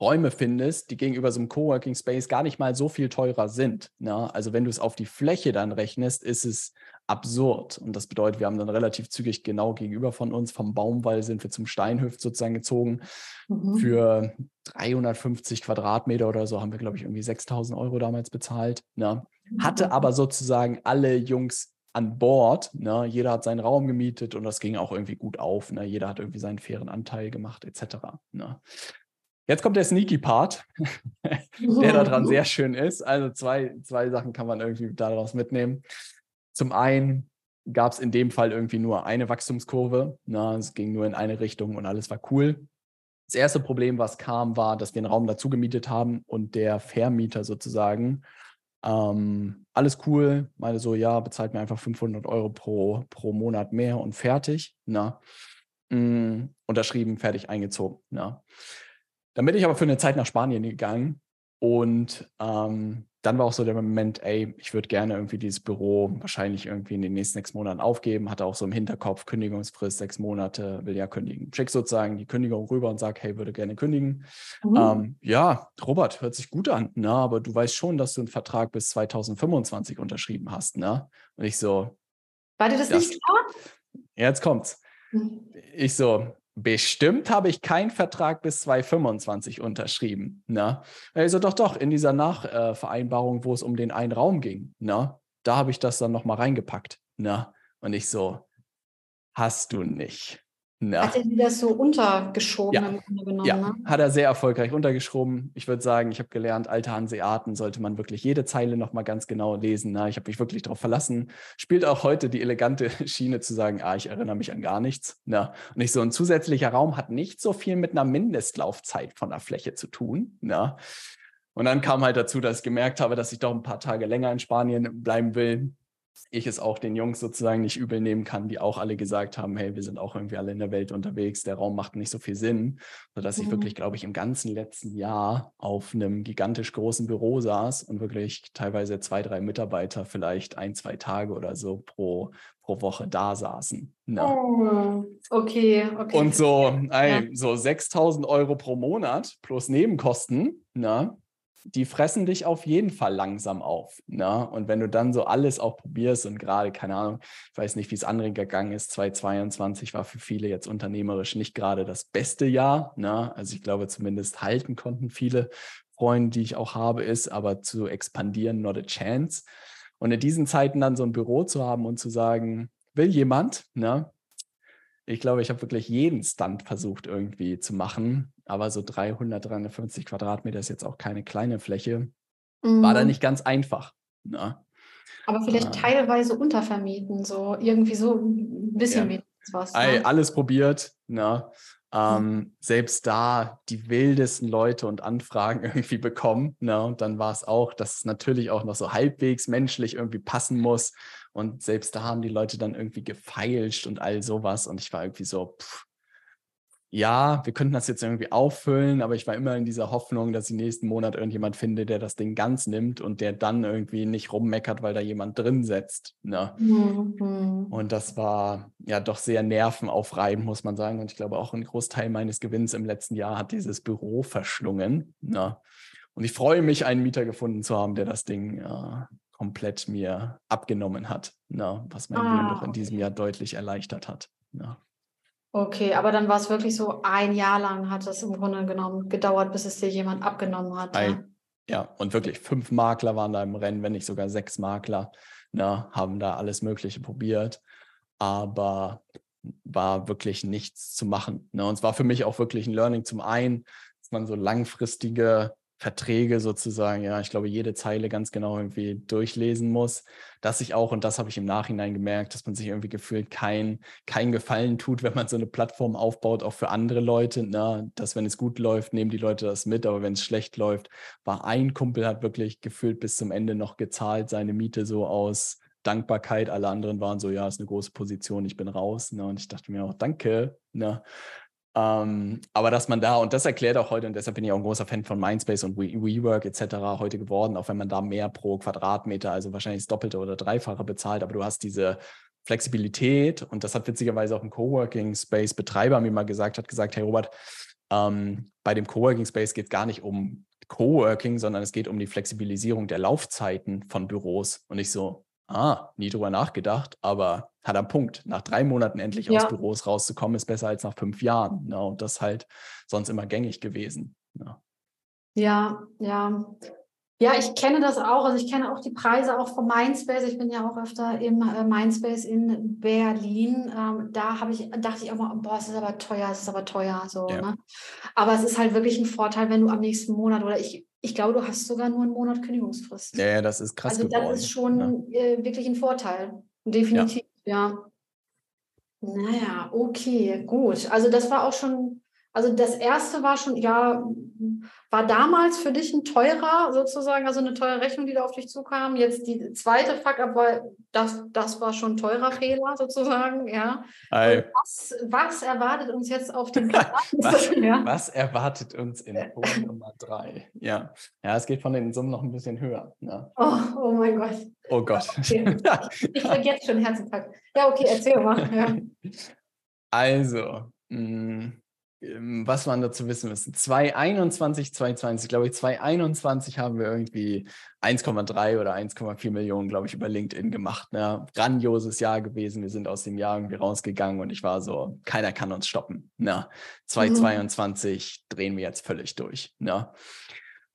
Räume findest, die gegenüber so einem Coworking Space gar nicht mal so viel teurer sind. Ne? Also wenn du es auf die Fläche dann rechnest, ist es absurd. Und das bedeutet, wir haben dann relativ zügig genau gegenüber von uns, vom Baumwall sind wir zum Steinhöft sozusagen gezogen. Mhm. Für 350 Quadratmeter oder so haben wir, glaube ich, irgendwie 6000 Euro damals bezahlt. Ne? Hatte mhm. aber sozusagen alle Jungs an Bord. Ne? Jeder hat seinen Raum gemietet und das ging auch irgendwie gut auf. Ne? Jeder hat irgendwie seinen fairen Anteil gemacht, etc. Ne? Jetzt kommt der Sneaky Part, der daran sehr schön ist. Also zwei, zwei Sachen kann man irgendwie daraus mitnehmen. Zum einen gab es in dem Fall irgendwie nur eine Wachstumskurve. Na, es ging nur in eine Richtung und alles war cool. Das erste Problem, was kam, war, dass wir einen Raum dazu gemietet haben und der Vermieter sozusagen ähm, alles cool, meine so, ja, bezahlt mir einfach 500 Euro pro, pro Monat mehr und fertig. Na, mh, mm, unterschrieben, fertig eingezogen. Na. Dann bin ich aber für eine Zeit nach Spanien gegangen und ähm, dann war auch so der Moment, ey, ich würde gerne irgendwie dieses Büro wahrscheinlich irgendwie in den nächsten sechs Monaten aufgeben. Hatte auch so im Hinterkopf Kündigungsfrist sechs Monate, will ja kündigen. Schick sozusagen die Kündigung rüber und sag, hey, würde gerne kündigen. Mhm. Ähm, ja, Robert, hört sich gut an, ne? aber du weißt schon, dass du einen Vertrag bis 2025 unterschrieben hast. Ne? Und ich so. War dir das, das nicht klar? Jetzt kommt's. Mhm. Ich so, Bestimmt habe ich keinen Vertrag bis 2025 unterschrieben. Ne? Also doch, doch, in dieser Nachvereinbarung, wo es um den einen Raum ging, ne? da habe ich das dann nochmal reingepackt. Ne? Und ich so, hast du nicht. Ja. Hat er sie das so untergeschoben ja. im Grunde genommen? Ja, ne? hat er sehr erfolgreich untergeschoben. Ich würde sagen, ich habe gelernt, alte Hanseaten sollte man wirklich jede Zeile nochmal ganz genau lesen. Ne? Ich habe mich wirklich darauf verlassen. Spielt auch heute die elegante Schiene zu sagen, ah, ich erinnere mich an gar nichts. Ne? Und nicht so ein zusätzlicher Raum hat nicht so viel mit einer Mindestlaufzeit von der Fläche zu tun. Ne? Und dann kam halt dazu, dass ich gemerkt habe, dass ich doch ein paar Tage länger in Spanien bleiben will ich es auch den Jungs sozusagen nicht übel nehmen kann, die auch alle gesagt haben, hey, wir sind auch irgendwie alle in der Welt unterwegs, der Raum macht nicht so viel Sinn, sodass mhm. ich wirklich, glaube ich, im ganzen letzten Jahr auf einem gigantisch großen Büro saß und wirklich teilweise zwei, drei Mitarbeiter vielleicht ein, zwei Tage oder so pro, pro Woche da saßen. Ne? Oh, okay, okay. Und so, ey, ja. so 6000 Euro pro Monat plus Nebenkosten, ne? Die fressen dich auf jeden Fall langsam auf. Ne? Und wenn du dann so alles auch probierst und gerade, keine Ahnung, ich weiß nicht, wie es anderen gegangen ist, 2022 war für viele jetzt unternehmerisch nicht gerade das beste Jahr. Ne? Also ich glaube, zumindest halten konnten viele Freunde, die ich auch habe, ist, aber zu expandieren, not a chance. Und in diesen Zeiten dann so ein Büro zu haben und zu sagen, will jemand, ne? Ich glaube, ich habe wirklich jeden Stunt versucht irgendwie zu machen, aber so 300, 350 Quadratmeter ist jetzt auch keine kleine Fläche. Mhm. War da mhm. nicht ganz einfach. Ne? Aber vielleicht äh, teilweise untervermieten, so irgendwie so ein bisschen ja. wenigstens was. Ne? Alles probiert, ne? ähm, selbst da die wildesten Leute und Anfragen irgendwie bekommen. Ne? Und dann war es auch, dass es natürlich auch noch so halbwegs menschlich irgendwie passen muss. Und selbst da haben die Leute dann irgendwie gefeilscht und all sowas. Und ich war irgendwie so, pff, ja, wir könnten das jetzt irgendwie auffüllen, aber ich war immer in dieser Hoffnung, dass ich nächsten Monat irgendjemand finde, der das Ding ganz nimmt und der dann irgendwie nicht rummeckert, weil da jemand drin setzt. Ne? Mhm. Und das war ja doch sehr nervenaufreibend, muss man sagen. Und ich glaube, auch ein Großteil meines Gewinns im letzten Jahr hat dieses Büro verschlungen. Ne? Und ich freue mich, einen Mieter gefunden zu haben, der das Ding äh, komplett mir abgenommen hat, ne? was mein ah, Leben noch in diesem Jahr deutlich erleichtert hat. Ne? Okay, aber dann war es wirklich so, ein Jahr lang hat es im Grunde genommen gedauert, bis es dir jemand abgenommen hat. Ein, ja? ja, und wirklich fünf Makler waren da im Rennen, wenn nicht sogar sechs Makler, ne, haben da alles Mögliche probiert. Aber war wirklich nichts zu machen. Ne? Und es war für mich auch wirklich ein Learning. Zum einen, dass man so langfristige Verträge sozusagen, ja, ich glaube, jede Zeile ganz genau irgendwie durchlesen muss, dass ich auch, und das habe ich im Nachhinein gemerkt, dass man sich irgendwie gefühlt kein, kein Gefallen tut, wenn man so eine Plattform aufbaut, auch für andere Leute, ne, dass wenn es gut läuft, nehmen die Leute das mit, aber wenn es schlecht läuft, war ein Kumpel hat wirklich gefühlt bis zum Ende noch gezahlt, seine Miete so aus Dankbarkeit, alle anderen waren so, ja, ist eine große Position, ich bin raus, ne, und ich dachte mir auch, danke, ne, ähm, aber dass man da, und das erklärt auch heute, und deshalb bin ich auch ein großer Fan von Mindspace und WeWork etc. heute geworden, auch wenn man da mehr pro Quadratmeter, also wahrscheinlich das Doppelte oder Dreifache bezahlt, aber du hast diese Flexibilität und das hat witzigerweise auch ein Coworking Space Betreiber mir mal gesagt, hat gesagt, hey Robert, ähm, bei dem Coworking Space geht es gar nicht um Coworking, sondern es geht um die Flexibilisierung der Laufzeiten von Büros. Und ich so, ah, nie drüber nachgedacht, aber hat am Punkt. Nach drei Monaten endlich ja. aus Büros rauszukommen, ist besser als nach fünf Jahren. Ne? Und das halt sonst immer gängig gewesen. Ne? Ja, ja. Ja, ich kenne das auch. Also ich kenne auch die Preise auch von Mindspace. Ich bin ja auch öfter im äh, Mindspace in Berlin. Ähm, da habe ich, dachte ich immer, boah, es ist aber teuer, es ist aber teuer. So, ja. ne? Aber es ist halt wirklich ein Vorteil, wenn du am nächsten Monat oder ich, ich glaube, du hast sogar nur einen Monat Kündigungsfrist. Ja, ja das ist krass. Also geworden. das ist schon ja. äh, wirklich ein Vorteil. Definitiv, ja. ja. Naja, okay, gut. Also das war auch schon also das erste war schon, ja, war damals für dich ein teurer sozusagen, also eine teure Rechnung, die da auf dich zukam. Jetzt die zweite Fuck-up war, das, das war schon ein teurer Fehler sozusagen, ja. Was, was, erwartet uns jetzt auf dem was, ja. was, erwartet uns in Punkt Nummer drei? Ja. ja, es geht von den Summen noch ein bisschen höher. Ja. Oh, oh mein Gott. Oh Gott. Okay. Ich, ich jetzt schon Herzinfarkt. Ja, okay, erzähl mal. Ja. Also, mh, mm, was man dazu wissen müssen. 2021, 2020, glaube ich, 2021 haben wir irgendwie 1,3 oder 1,4 Millionen, glaube ich, über LinkedIn gemacht. Ne? Grandioses Jahr gewesen. Wir sind aus dem Jahr irgendwie rausgegangen und ich war so, keiner kann uns stoppen. Ne? 2022 mhm. drehen wir jetzt völlig durch. Ne?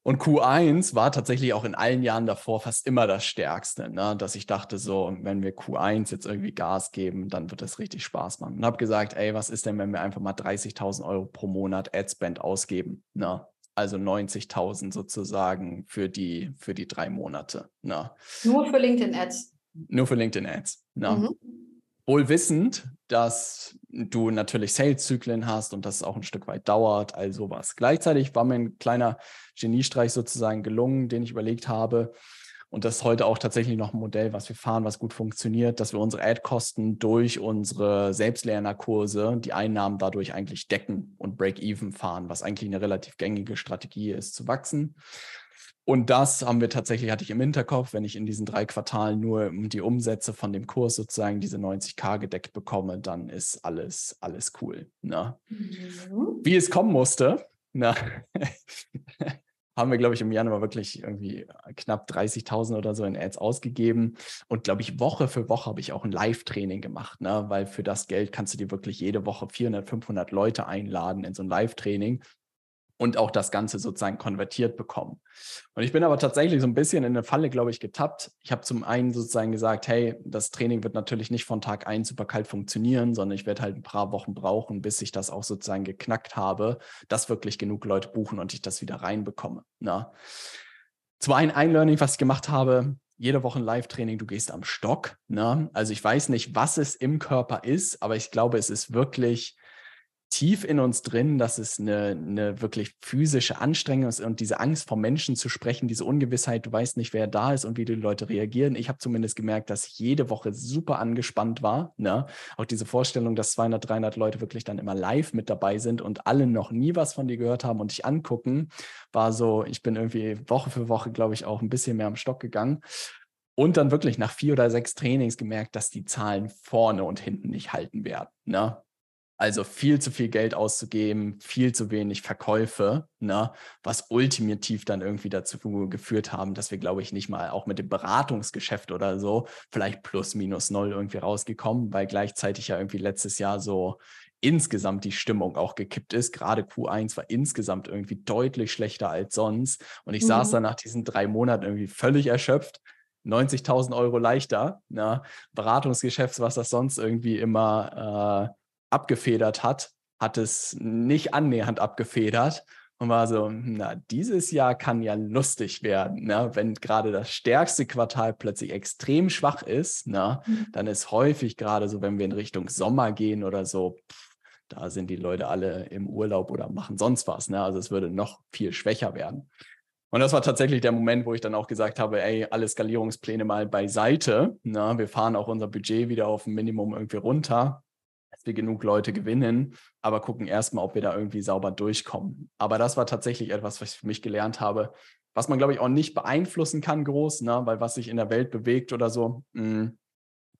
Und Q1 war tatsächlich auch in allen Jahren davor fast immer das Stärkste, ne? dass ich dachte, so, wenn wir Q1 jetzt irgendwie Gas geben, dann wird das richtig Spaß machen. Und habe gesagt, ey, was ist denn, wenn wir einfach mal 30.000 Euro pro Monat Adspend ausgeben? Ne? Also 90.000 sozusagen für die, für die drei Monate. Ne? Nur für LinkedIn Ads. Nur für LinkedIn Ads. Ne? Mhm. Wohl wissend, dass du natürlich Sales-Zyklen hast und das auch ein Stück weit dauert, all sowas. Gleichzeitig war mir ein kleiner Geniestreich sozusagen gelungen, den ich überlegt habe. Und das ist heute auch tatsächlich noch ein Modell, was wir fahren, was gut funktioniert, dass wir unsere Ad-Kosten durch unsere Selbstlernerkurse, die Einnahmen dadurch eigentlich decken und Break-Even fahren, was eigentlich eine relativ gängige Strategie ist, zu wachsen. Und das haben wir tatsächlich, hatte ich im Hinterkopf, wenn ich in diesen drei Quartalen nur die Umsätze von dem Kurs sozusagen diese 90k gedeckt bekomme, dann ist alles, alles cool. Ne? Mhm. Wie es kommen musste, na, haben wir, glaube ich, im Januar wirklich irgendwie knapp 30.000 oder so in Ads ausgegeben. Und glaube ich, Woche für Woche habe ich auch ein Live-Training gemacht, ne? weil für das Geld kannst du dir wirklich jede Woche 400, 500 Leute einladen in so ein Live-Training und auch das Ganze sozusagen konvertiert bekommen. Und ich bin aber tatsächlich so ein bisschen in eine Falle, glaube ich, getappt. Ich habe zum einen sozusagen gesagt, hey, das Training wird natürlich nicht von Tag 1 super kalt funktionieren, sondern ich werde halt ein paar Wochen brauchen, bis ich das auch sozusagen geknackt habe, dass wirklich genug Leute buchen und ich das wieder reinbekomme. Na? Ne? Zum einen ein Learning, was ich gemacht habe, jede Woche ein Live-Training, du gehst am Stock. Ne? Also ich weiß nicht, was es im Körper ist, aber ich glaube, es ist wirklich tief in uns drin, dass es eine, eine wirklich physische Anstrengung ist und diese Angst vor Menschen zu sprechen, diese Ungewissheit, du weißt nicht, wer da ist und wie die Leute reagieren. Ich habe zumindest gemerkt, dass ich jede Woche super angespannt war. Ne? Auch diese Vorstellung, dass 200, 300 Leute wirklich dann immer live mit dabei sind und alle noch nie was von dir gehört haben und dich angucken, war so, ich bin irgendwie Woche für Woche, glaube ich, auch ein bisschen mehr am Stock gegangen. Und dann wirklich nach vier oder sechs Trainings gemerkt, dass die Zahlen vorne und hinten nicht halten werden. Ne? Also viel zu viel Geld auszugeben, viel zu wenig Verkäufe, ne, was ultimativ dann irgendwie dazu geführt haben, dass wir, glaube ich, nicht mal auch mit dem Beratungsgeschäft oder so vielleicht plus minus null irgendwie rausgekommen, weil gleichzeitig ja irgendwie letztes Jahr so insgesamt die Stimmung auch gekippt ist. Gerade Q1 war insgesamt irgendwie deutlich schlechter als sonst. Und ich mhm. saß dann nach diesen drei Monaten irgendwie völlig erschöpft. 90.000 Euro leichter. Ne? Beratungsgeschäft, was das sonst irgendwie immer äh, abgefedert hat, hat es nicht annähernd abgefedert und war so, na, dieses Jahr kann ja lustig werden, ne? wenn gerade das stärkste Quartal plötzlich extrem schwach ist, ne? Mhm. dann ist häufig gerade so, wenn wir in Richtung Sommer gehen oder so, pff, da sind die Leute alle im Urlaub oder machen sonst was. Ne? Also es würde noch viel schwächer werden. Und das war tatsächlich der Moment, wo ich dann auch gesagt habe, ey, alle Skalierungspläne mal beiseite. Na, wir fahren auch unser Budget wieder auf ein Minimum irgendwie runter dass wir genug Leute gewinnen, aber gucken erstmal, ob wir da irgendwie sauber durchkommen. Aber das war tatsächlich etwas, was ich für mich gelernt habe, was man, glaube ich, auch nicht beeinflussen kann groß, ne? weil was sich in der Welt bewegt oder so, mh, hm,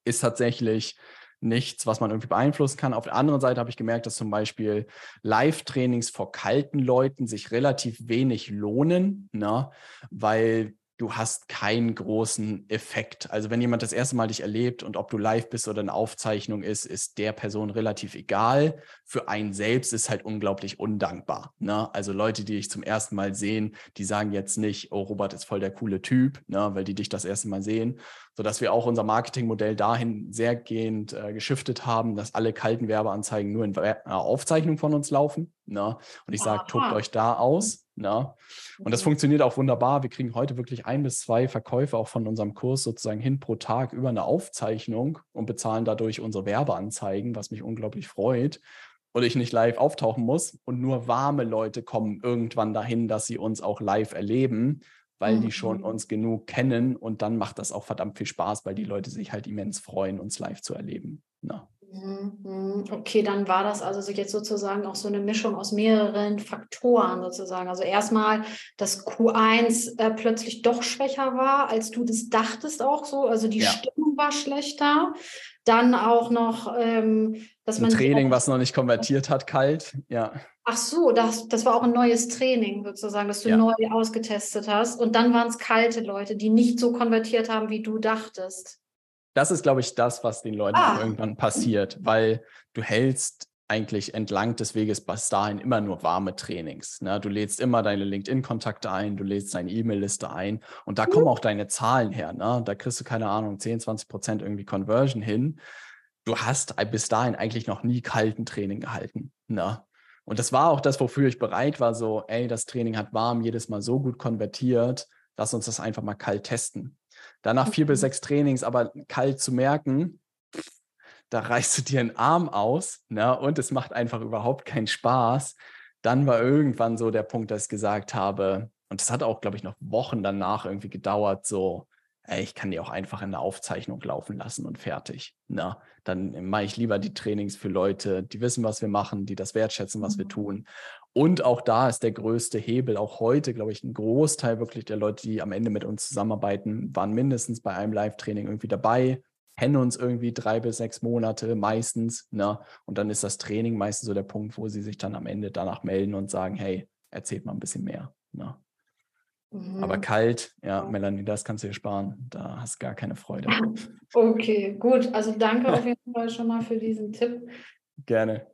ist tatsächlich nichts, was man irgendwie beeinflussen kann. Auf der anderen Seite habe ich gemerkt, dass zum Beispiel Live-Trainings vor kalten Leuten sich relativ wenig lohnen, ne? weil du hast keinen großen Effekt. Also wenn jemand das erste Mal dich erlebt und ob du live bist oder eine Aufzeichnung ist, ist der Person relativ egal. Für einen selbst ist halt unglaublich undankbar. Ne? Also Leute, die dich zum ersten Mal sehen, die sagen jetzt nicht, oh, Robert ist voll der coole Typ, ne? weil die dich das erste Mal sehen, sodass wir auch unser Marketingmodell dahin sehr gehend äh, geschiftet haben, dass alle kalten Werbeanzeigen nur in äh, Aufzeichnung von uns laufen. Ne? Und ich sage, tobt euch da aus. Ne? Und das mhm. funktioniert auch wunderbar. Wir kriegen heute wirklich ein bis zwei Verkäufe auch von unserem Kurs sozusagen hin pro Tag über eine Aufzeichnung und bezahlen dadurch unsere Werbeanzeigen, was mich unglaublich freut. Und ich nicht live auftauchen muss und nur warme Leute kommen irgendwann dahin, dass sie uns auch live erleben, weil mhm. die schon uns genug kennen. Und dann macht das auch verdammt viel Spaß, weil die Leute sich halt immens freuen, uns live zu erleben. Ne? Mhm, okay, dann war das also jetzt sozusagen auch so eine Mischung aus mehreren Faktoren sozusagen. Also erstmal, dass Q1 äh, plötzlich doch schwächer war, als du das dachtest auch so. Also die ja. Stimmung war schlechter. Dann auch noch, ähm, dass ein man. Training, was noch nicht konvertiert hat, kalt, ja. Ach so, das, das war auch ein neues Training sozusagen, das du ja. neu ausgetestet hast. Und dann waren es kalte Leute, die nicht so konvertiert haben, wie du dachtest das ist, glaube ich, das, was den Leuten ah. irgendwann passiert, weil du hältst eigentlich entlang des Weges bis dahin immer nur warme Trainings. Ne? Du lädst immer deine LinkedIn-Kontakte ein, du lädst deine E-Mail-Liste ein und da kommen auch deine Zahlen her. Ne? Da kriegst du, keine Ahnung, 10, 20 Prozent irgendwie Conversion hin. Du hast bis dahin eigentlich noch nie kalten Training gehalten. Ne? Und das war auch das, wofür ich bereit war, so, ey, das Training hat warm jedes Mal so gut konvertiert, lass uns das einfach mal kalt testen. Danach vier bis mhm. sechs Trainings, aber kalt zu merken, da reißt du dir einen Arm aus ne? und es macht einfach überhaupt keinen Spaß. Dann war irgendwann so der Punkt, dass ich gesagt habe, und das hat auch, glaube ich, noch Wochen danach irgendwie gedauert, so, ey, ich kann die auch einfach in der Aufzeichnung laufen lassen und fertig. Na, dann mache ich lieber die Trainings für Leute, die wissen, was wir machen, die das wertschätzen, was mhm. wir tun. Und auch da ist der größte Hebel, auch heute, glaube ich, ein Großteil wirklich der Leute, die am Ende mit uns zusammenarbeiten, waren mindestens bei einem Live-Training irgendwie dabei, kennen uns irgendwie drei bis sechs Monate meistens. Ne? Und dann ist das Training meistens so der Punkt, wo sie sich dann am Ende danach melden und sagen, hey, erzählt mal ein bisschen mehr. Ne? Mhm. Aber kalt, ja, Melanie, das kannst du dir sparen. Da hast du gar keine Freude. Okay, gut. Also danke auf jeden Fall schon mal für diesen Tipp. Gerne.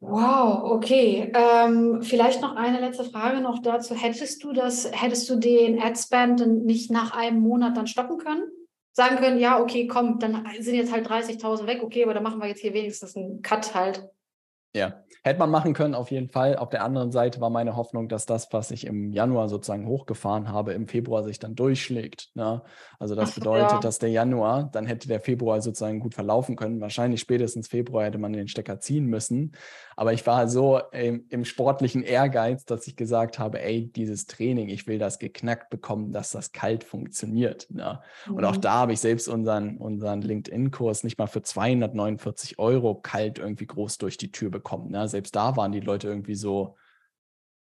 Wow, okay. Ähm, vielleicht noch eine letzte Frage noch dazu. Hättest du das, hättest du den Adspend nicht nach einem Monat dann stoppen können? Sagen können, ja, okay, komm, dann sind jetzt halt 30.000 weg, okay, aber dann machen wir jetzt hier wenigstens einen Cut halt. Ja, hätte man machen können, auf jeden Fall. Auf der anderen Seite war meine Hoffnung, dass das, was ich im Januar sozusagen hochgefahren habe, im Februar sich dann durchschlägt. Ne? Also das Ach, bedeutet, ja. dass der Januar, dann hätte der Februar sozusagen gut verlaufen können. Wahrscheinlich spätestens Februar hätte man den Stecker ziehen müssen. Aber ich war so im, im sportlichen Ehrgeiz, dass ich gesagt habe, ey, dieses Training, ich will das geknackt bekommen, dass das kalt funktioniert. Ne? Mhm. Und auch mhm. da habe ich selbst unseren, unseren LinkedIn-Kurs nicht mal für 249 Euro kalt irgendwie groß durch die Tür bekommen. Ne? Selbst da waren die Leute irgendwie so,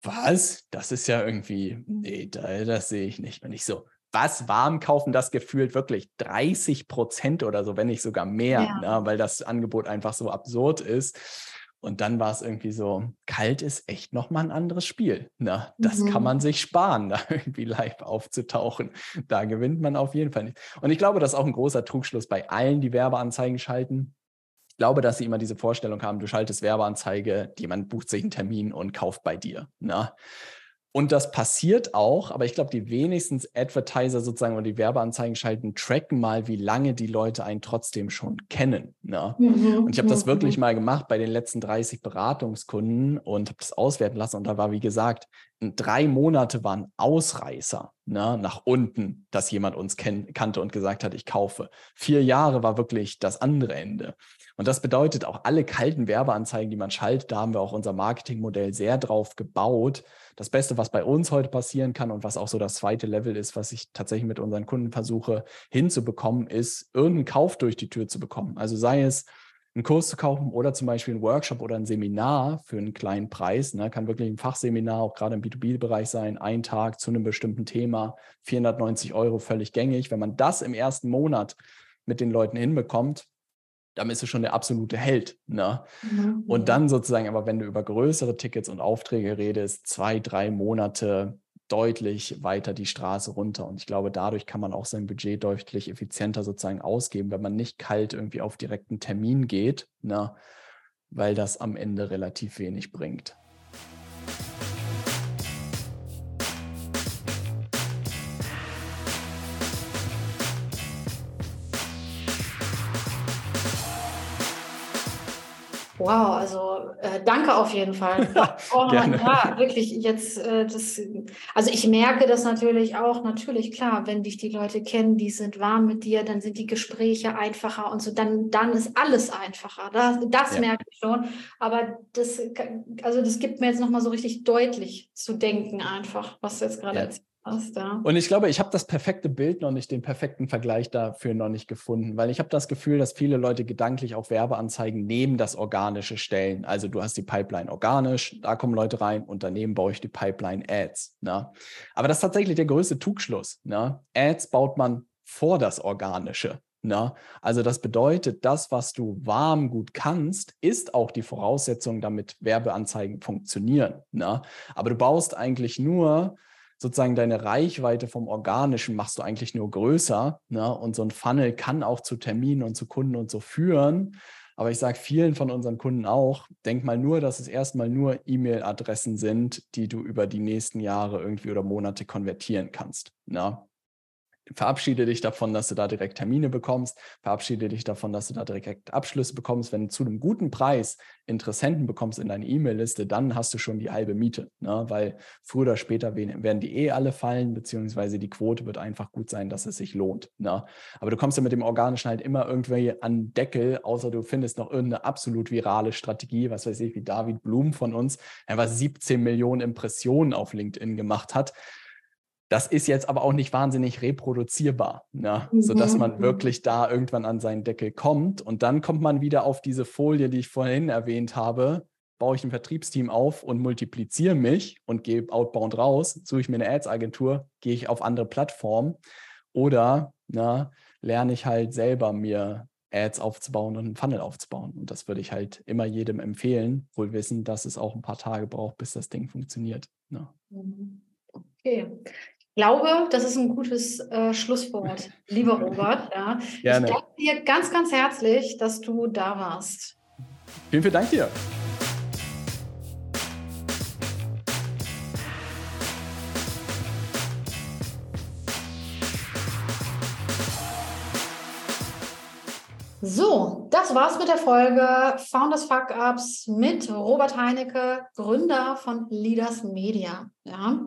was? Das ist ja irgendwie, nee, das sehe ich nicht. Wenn ich so, was warm kaufen, das gefühlt wirklich 30 Prozent oder so, wenn nicht sogar mehr, ja. ne, weil das Angebot einfach so absurd ist. Und dann war es irgendwie so, kalt ist echt nochmal ein anderes Spiel. Ne? das mhm. kann man sich sparen, da irgendwie live aufzutauchen. Da gewinnt man auf jeden Fall nicht. Und ich glaube, das ist auch ein großer Trugschluss bei allen, die Werbeanzeigen schalten. Ich glaube, dass sie immer diese Vorstellung haben, du schaltest Werbeanzeige, jemand bucht sich einen Termin und kauft bei dir. Ne? Und das passiert auch, aber ich glaube, die wenigstens Advertiser sozusagen oder die Werbeanzeigen schalten, tracken mal, wie lange die Leute einen trotzdem schon kennen. Ne? Mhm, und ich habe das mhm. wirklich mal gemacht bei den letzten 30 Beratungskunden und habe das auswerten lassen. Und da war, wie gesagt, drei Monate waren Ausreißer ne, nach unten, dass jemand uns kannte und gesagt hat, ich kaufe. Vier Jahre war wirklich das andere Ende. Und das bedeutet auch alle kalten Werbeanzeigen, die man schaltet, da haben wir auch unser Marketingmodell sehr drauf gebaut. Das Beste, was bei uns heute passieren kann und was auch so das zweite Level ist, was ich tatsächlich mit unseren Kunden versuche hinzubekommen, ist, irgendeinen Kauf durch die Tür zu bekommen. Also sei es einen Kurs zu kaufen oder zum Beispiel einen Workshop oder ein Seminar für einen kleinen Preis. Ne, kann wirklich ein Fachseminar auch gerade im B2B-Bereich sein, ein Tag zu einem bestimmten Thema, 490 Euro völlig gängig. Wenn man das im ersten Monat mit den Leuten hinbekommt, dann bist du schon der absolute Held. Ne? Mhm. Und dann sozusagen, aber wenn du über größere Tickets und Aufträge redest, zwei, drei Monate deutlich weiter die Straße runter. Und ich glaube, dadurch kann man auch sein Budget deutlich effizienter sozusagen ausgeben, wenn man nicht kalt irgendwie auf direkten Termin geht, ne? weil das am Ende relativ wenig bringt. Wow, also äh, danke auf jeden Fall. Oh, ja, wirklich jetzt äh, das, also ich merke das natürlich auch, natürlich klar, wenn dich die Leute kennen, die sind warm mit dir, dann sind die Gespräche einfacher und so, dann, dann ist alles einfacher. Das, das ja. merke ich schon. Aber das, also das gibt mir jetzt nochmal so richtig deutlich zu denken, einfach, was du jetzt gerade ja. erzählt Und ich glaube, ich habe das perfekte Bild noch nicht, den perfekten Vergleich dafür noch nicht gefunden, weil ich habe das Gefühl, dass viele Leute gedanklich auch Werbeanzeigen neben das Organische stellen. Also du hast die Pipeline organisch, da kommen Leute rein und daneben baue ich die Pipeline Ads. Ne? Aber das ist tatsächlich der größte Trugschluss. Ne? Ads baut man vor das Organische. Na, ne? also das bedeutet, das, was du warm gut kannst, ist auch die Voraussetzung, damit Werbeanzeigen funktionieren. Na? Ne? Aber du baust eigentlich nur sozusagen deine Reichweite vom Organischen machst du eigentlich nur größer. Ne? Und so ein Funnel kann auch zu Terminen und zu Kunden und so führen. Aber ich sage vielen von unseren Kunden auch, denk mal nur, dass es erstmal nur E-Mail-Adressen sind, die du über die nächsten Jahre irgendwie oder Monate konvertieren kannst. Ne? Verabschiede dich davon, dass du da direkt Termine bekommst, verabschiede dich davon, dass du da direkt Abschlüsse bekommst. Wenn du zu einem guten Preis Interessenten bekommst in deine E-Mail-Liste, dann hast du schon die halbe Miete, ne? weil früher oder später werden die eh alle fallen, beziehungsweise die Quote wird einfach gut sein, dass es sich lohnt. Ne? Aber du kommst ja mit dem Organischen halt immer irgendwie an Deckel, außer du findest noch irgendeine absolut virale Strategie, was weiß ich, wie David Blum von uns, einfach 17 Millionen Impressionen auf LinkedIn gemacht hat das ist jetzt aber auch nicht wahnsinnig reproduzierbar, ne? mhm. sodass man wirklich da irgendwann an seinen Deckel kommt. Und dann kommt man wieder auf diese Folie, die ich vorhin erwähnt habe. Baue ich ein Vertriebsteam auf und multipliziere mich und gehe outbound raus, suche ich mir eine Ads-Agentur, gehe ich auf andere Plattformen oder na, ne, lerne ich halt selber mir Ads aufzubauen und einen Funnel aufzubauen. Und das würde ich halt immer jedem empfehlen, wohl wissen, dass es auch ein paar Tage braucht, bis das Ding funktioniert. Ne? Mhm. Okay. Glaube, das ist ein gutes äh, Schlusswort, lieber Robert. Ja. Gerne. Ich danke dir ganz, ganz herzlich, dass du da warst. Vielen, vielen Dank dir. So, das war's mit der Folge Founders Fuck Ups mit Robert Heinecke, Gründer von Leaders Media. Ja.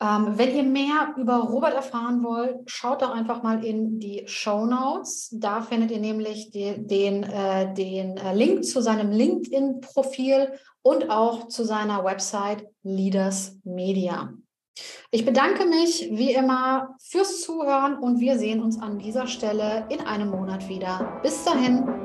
Ähm, wenn ihr mehr über Robert erfahren wollt, schaut doch einfach mal in die Show Notes. Da findet ihr nämlich die, den, äh, den äh, Link zu seinem LinkedIn-Profil und auch zu seiner Website Leaders Media. Ich bedanke mich wie immer fürs Zuhören und wir sehen uns an dieser Stelle in einem Monat wieder. Bis dahin.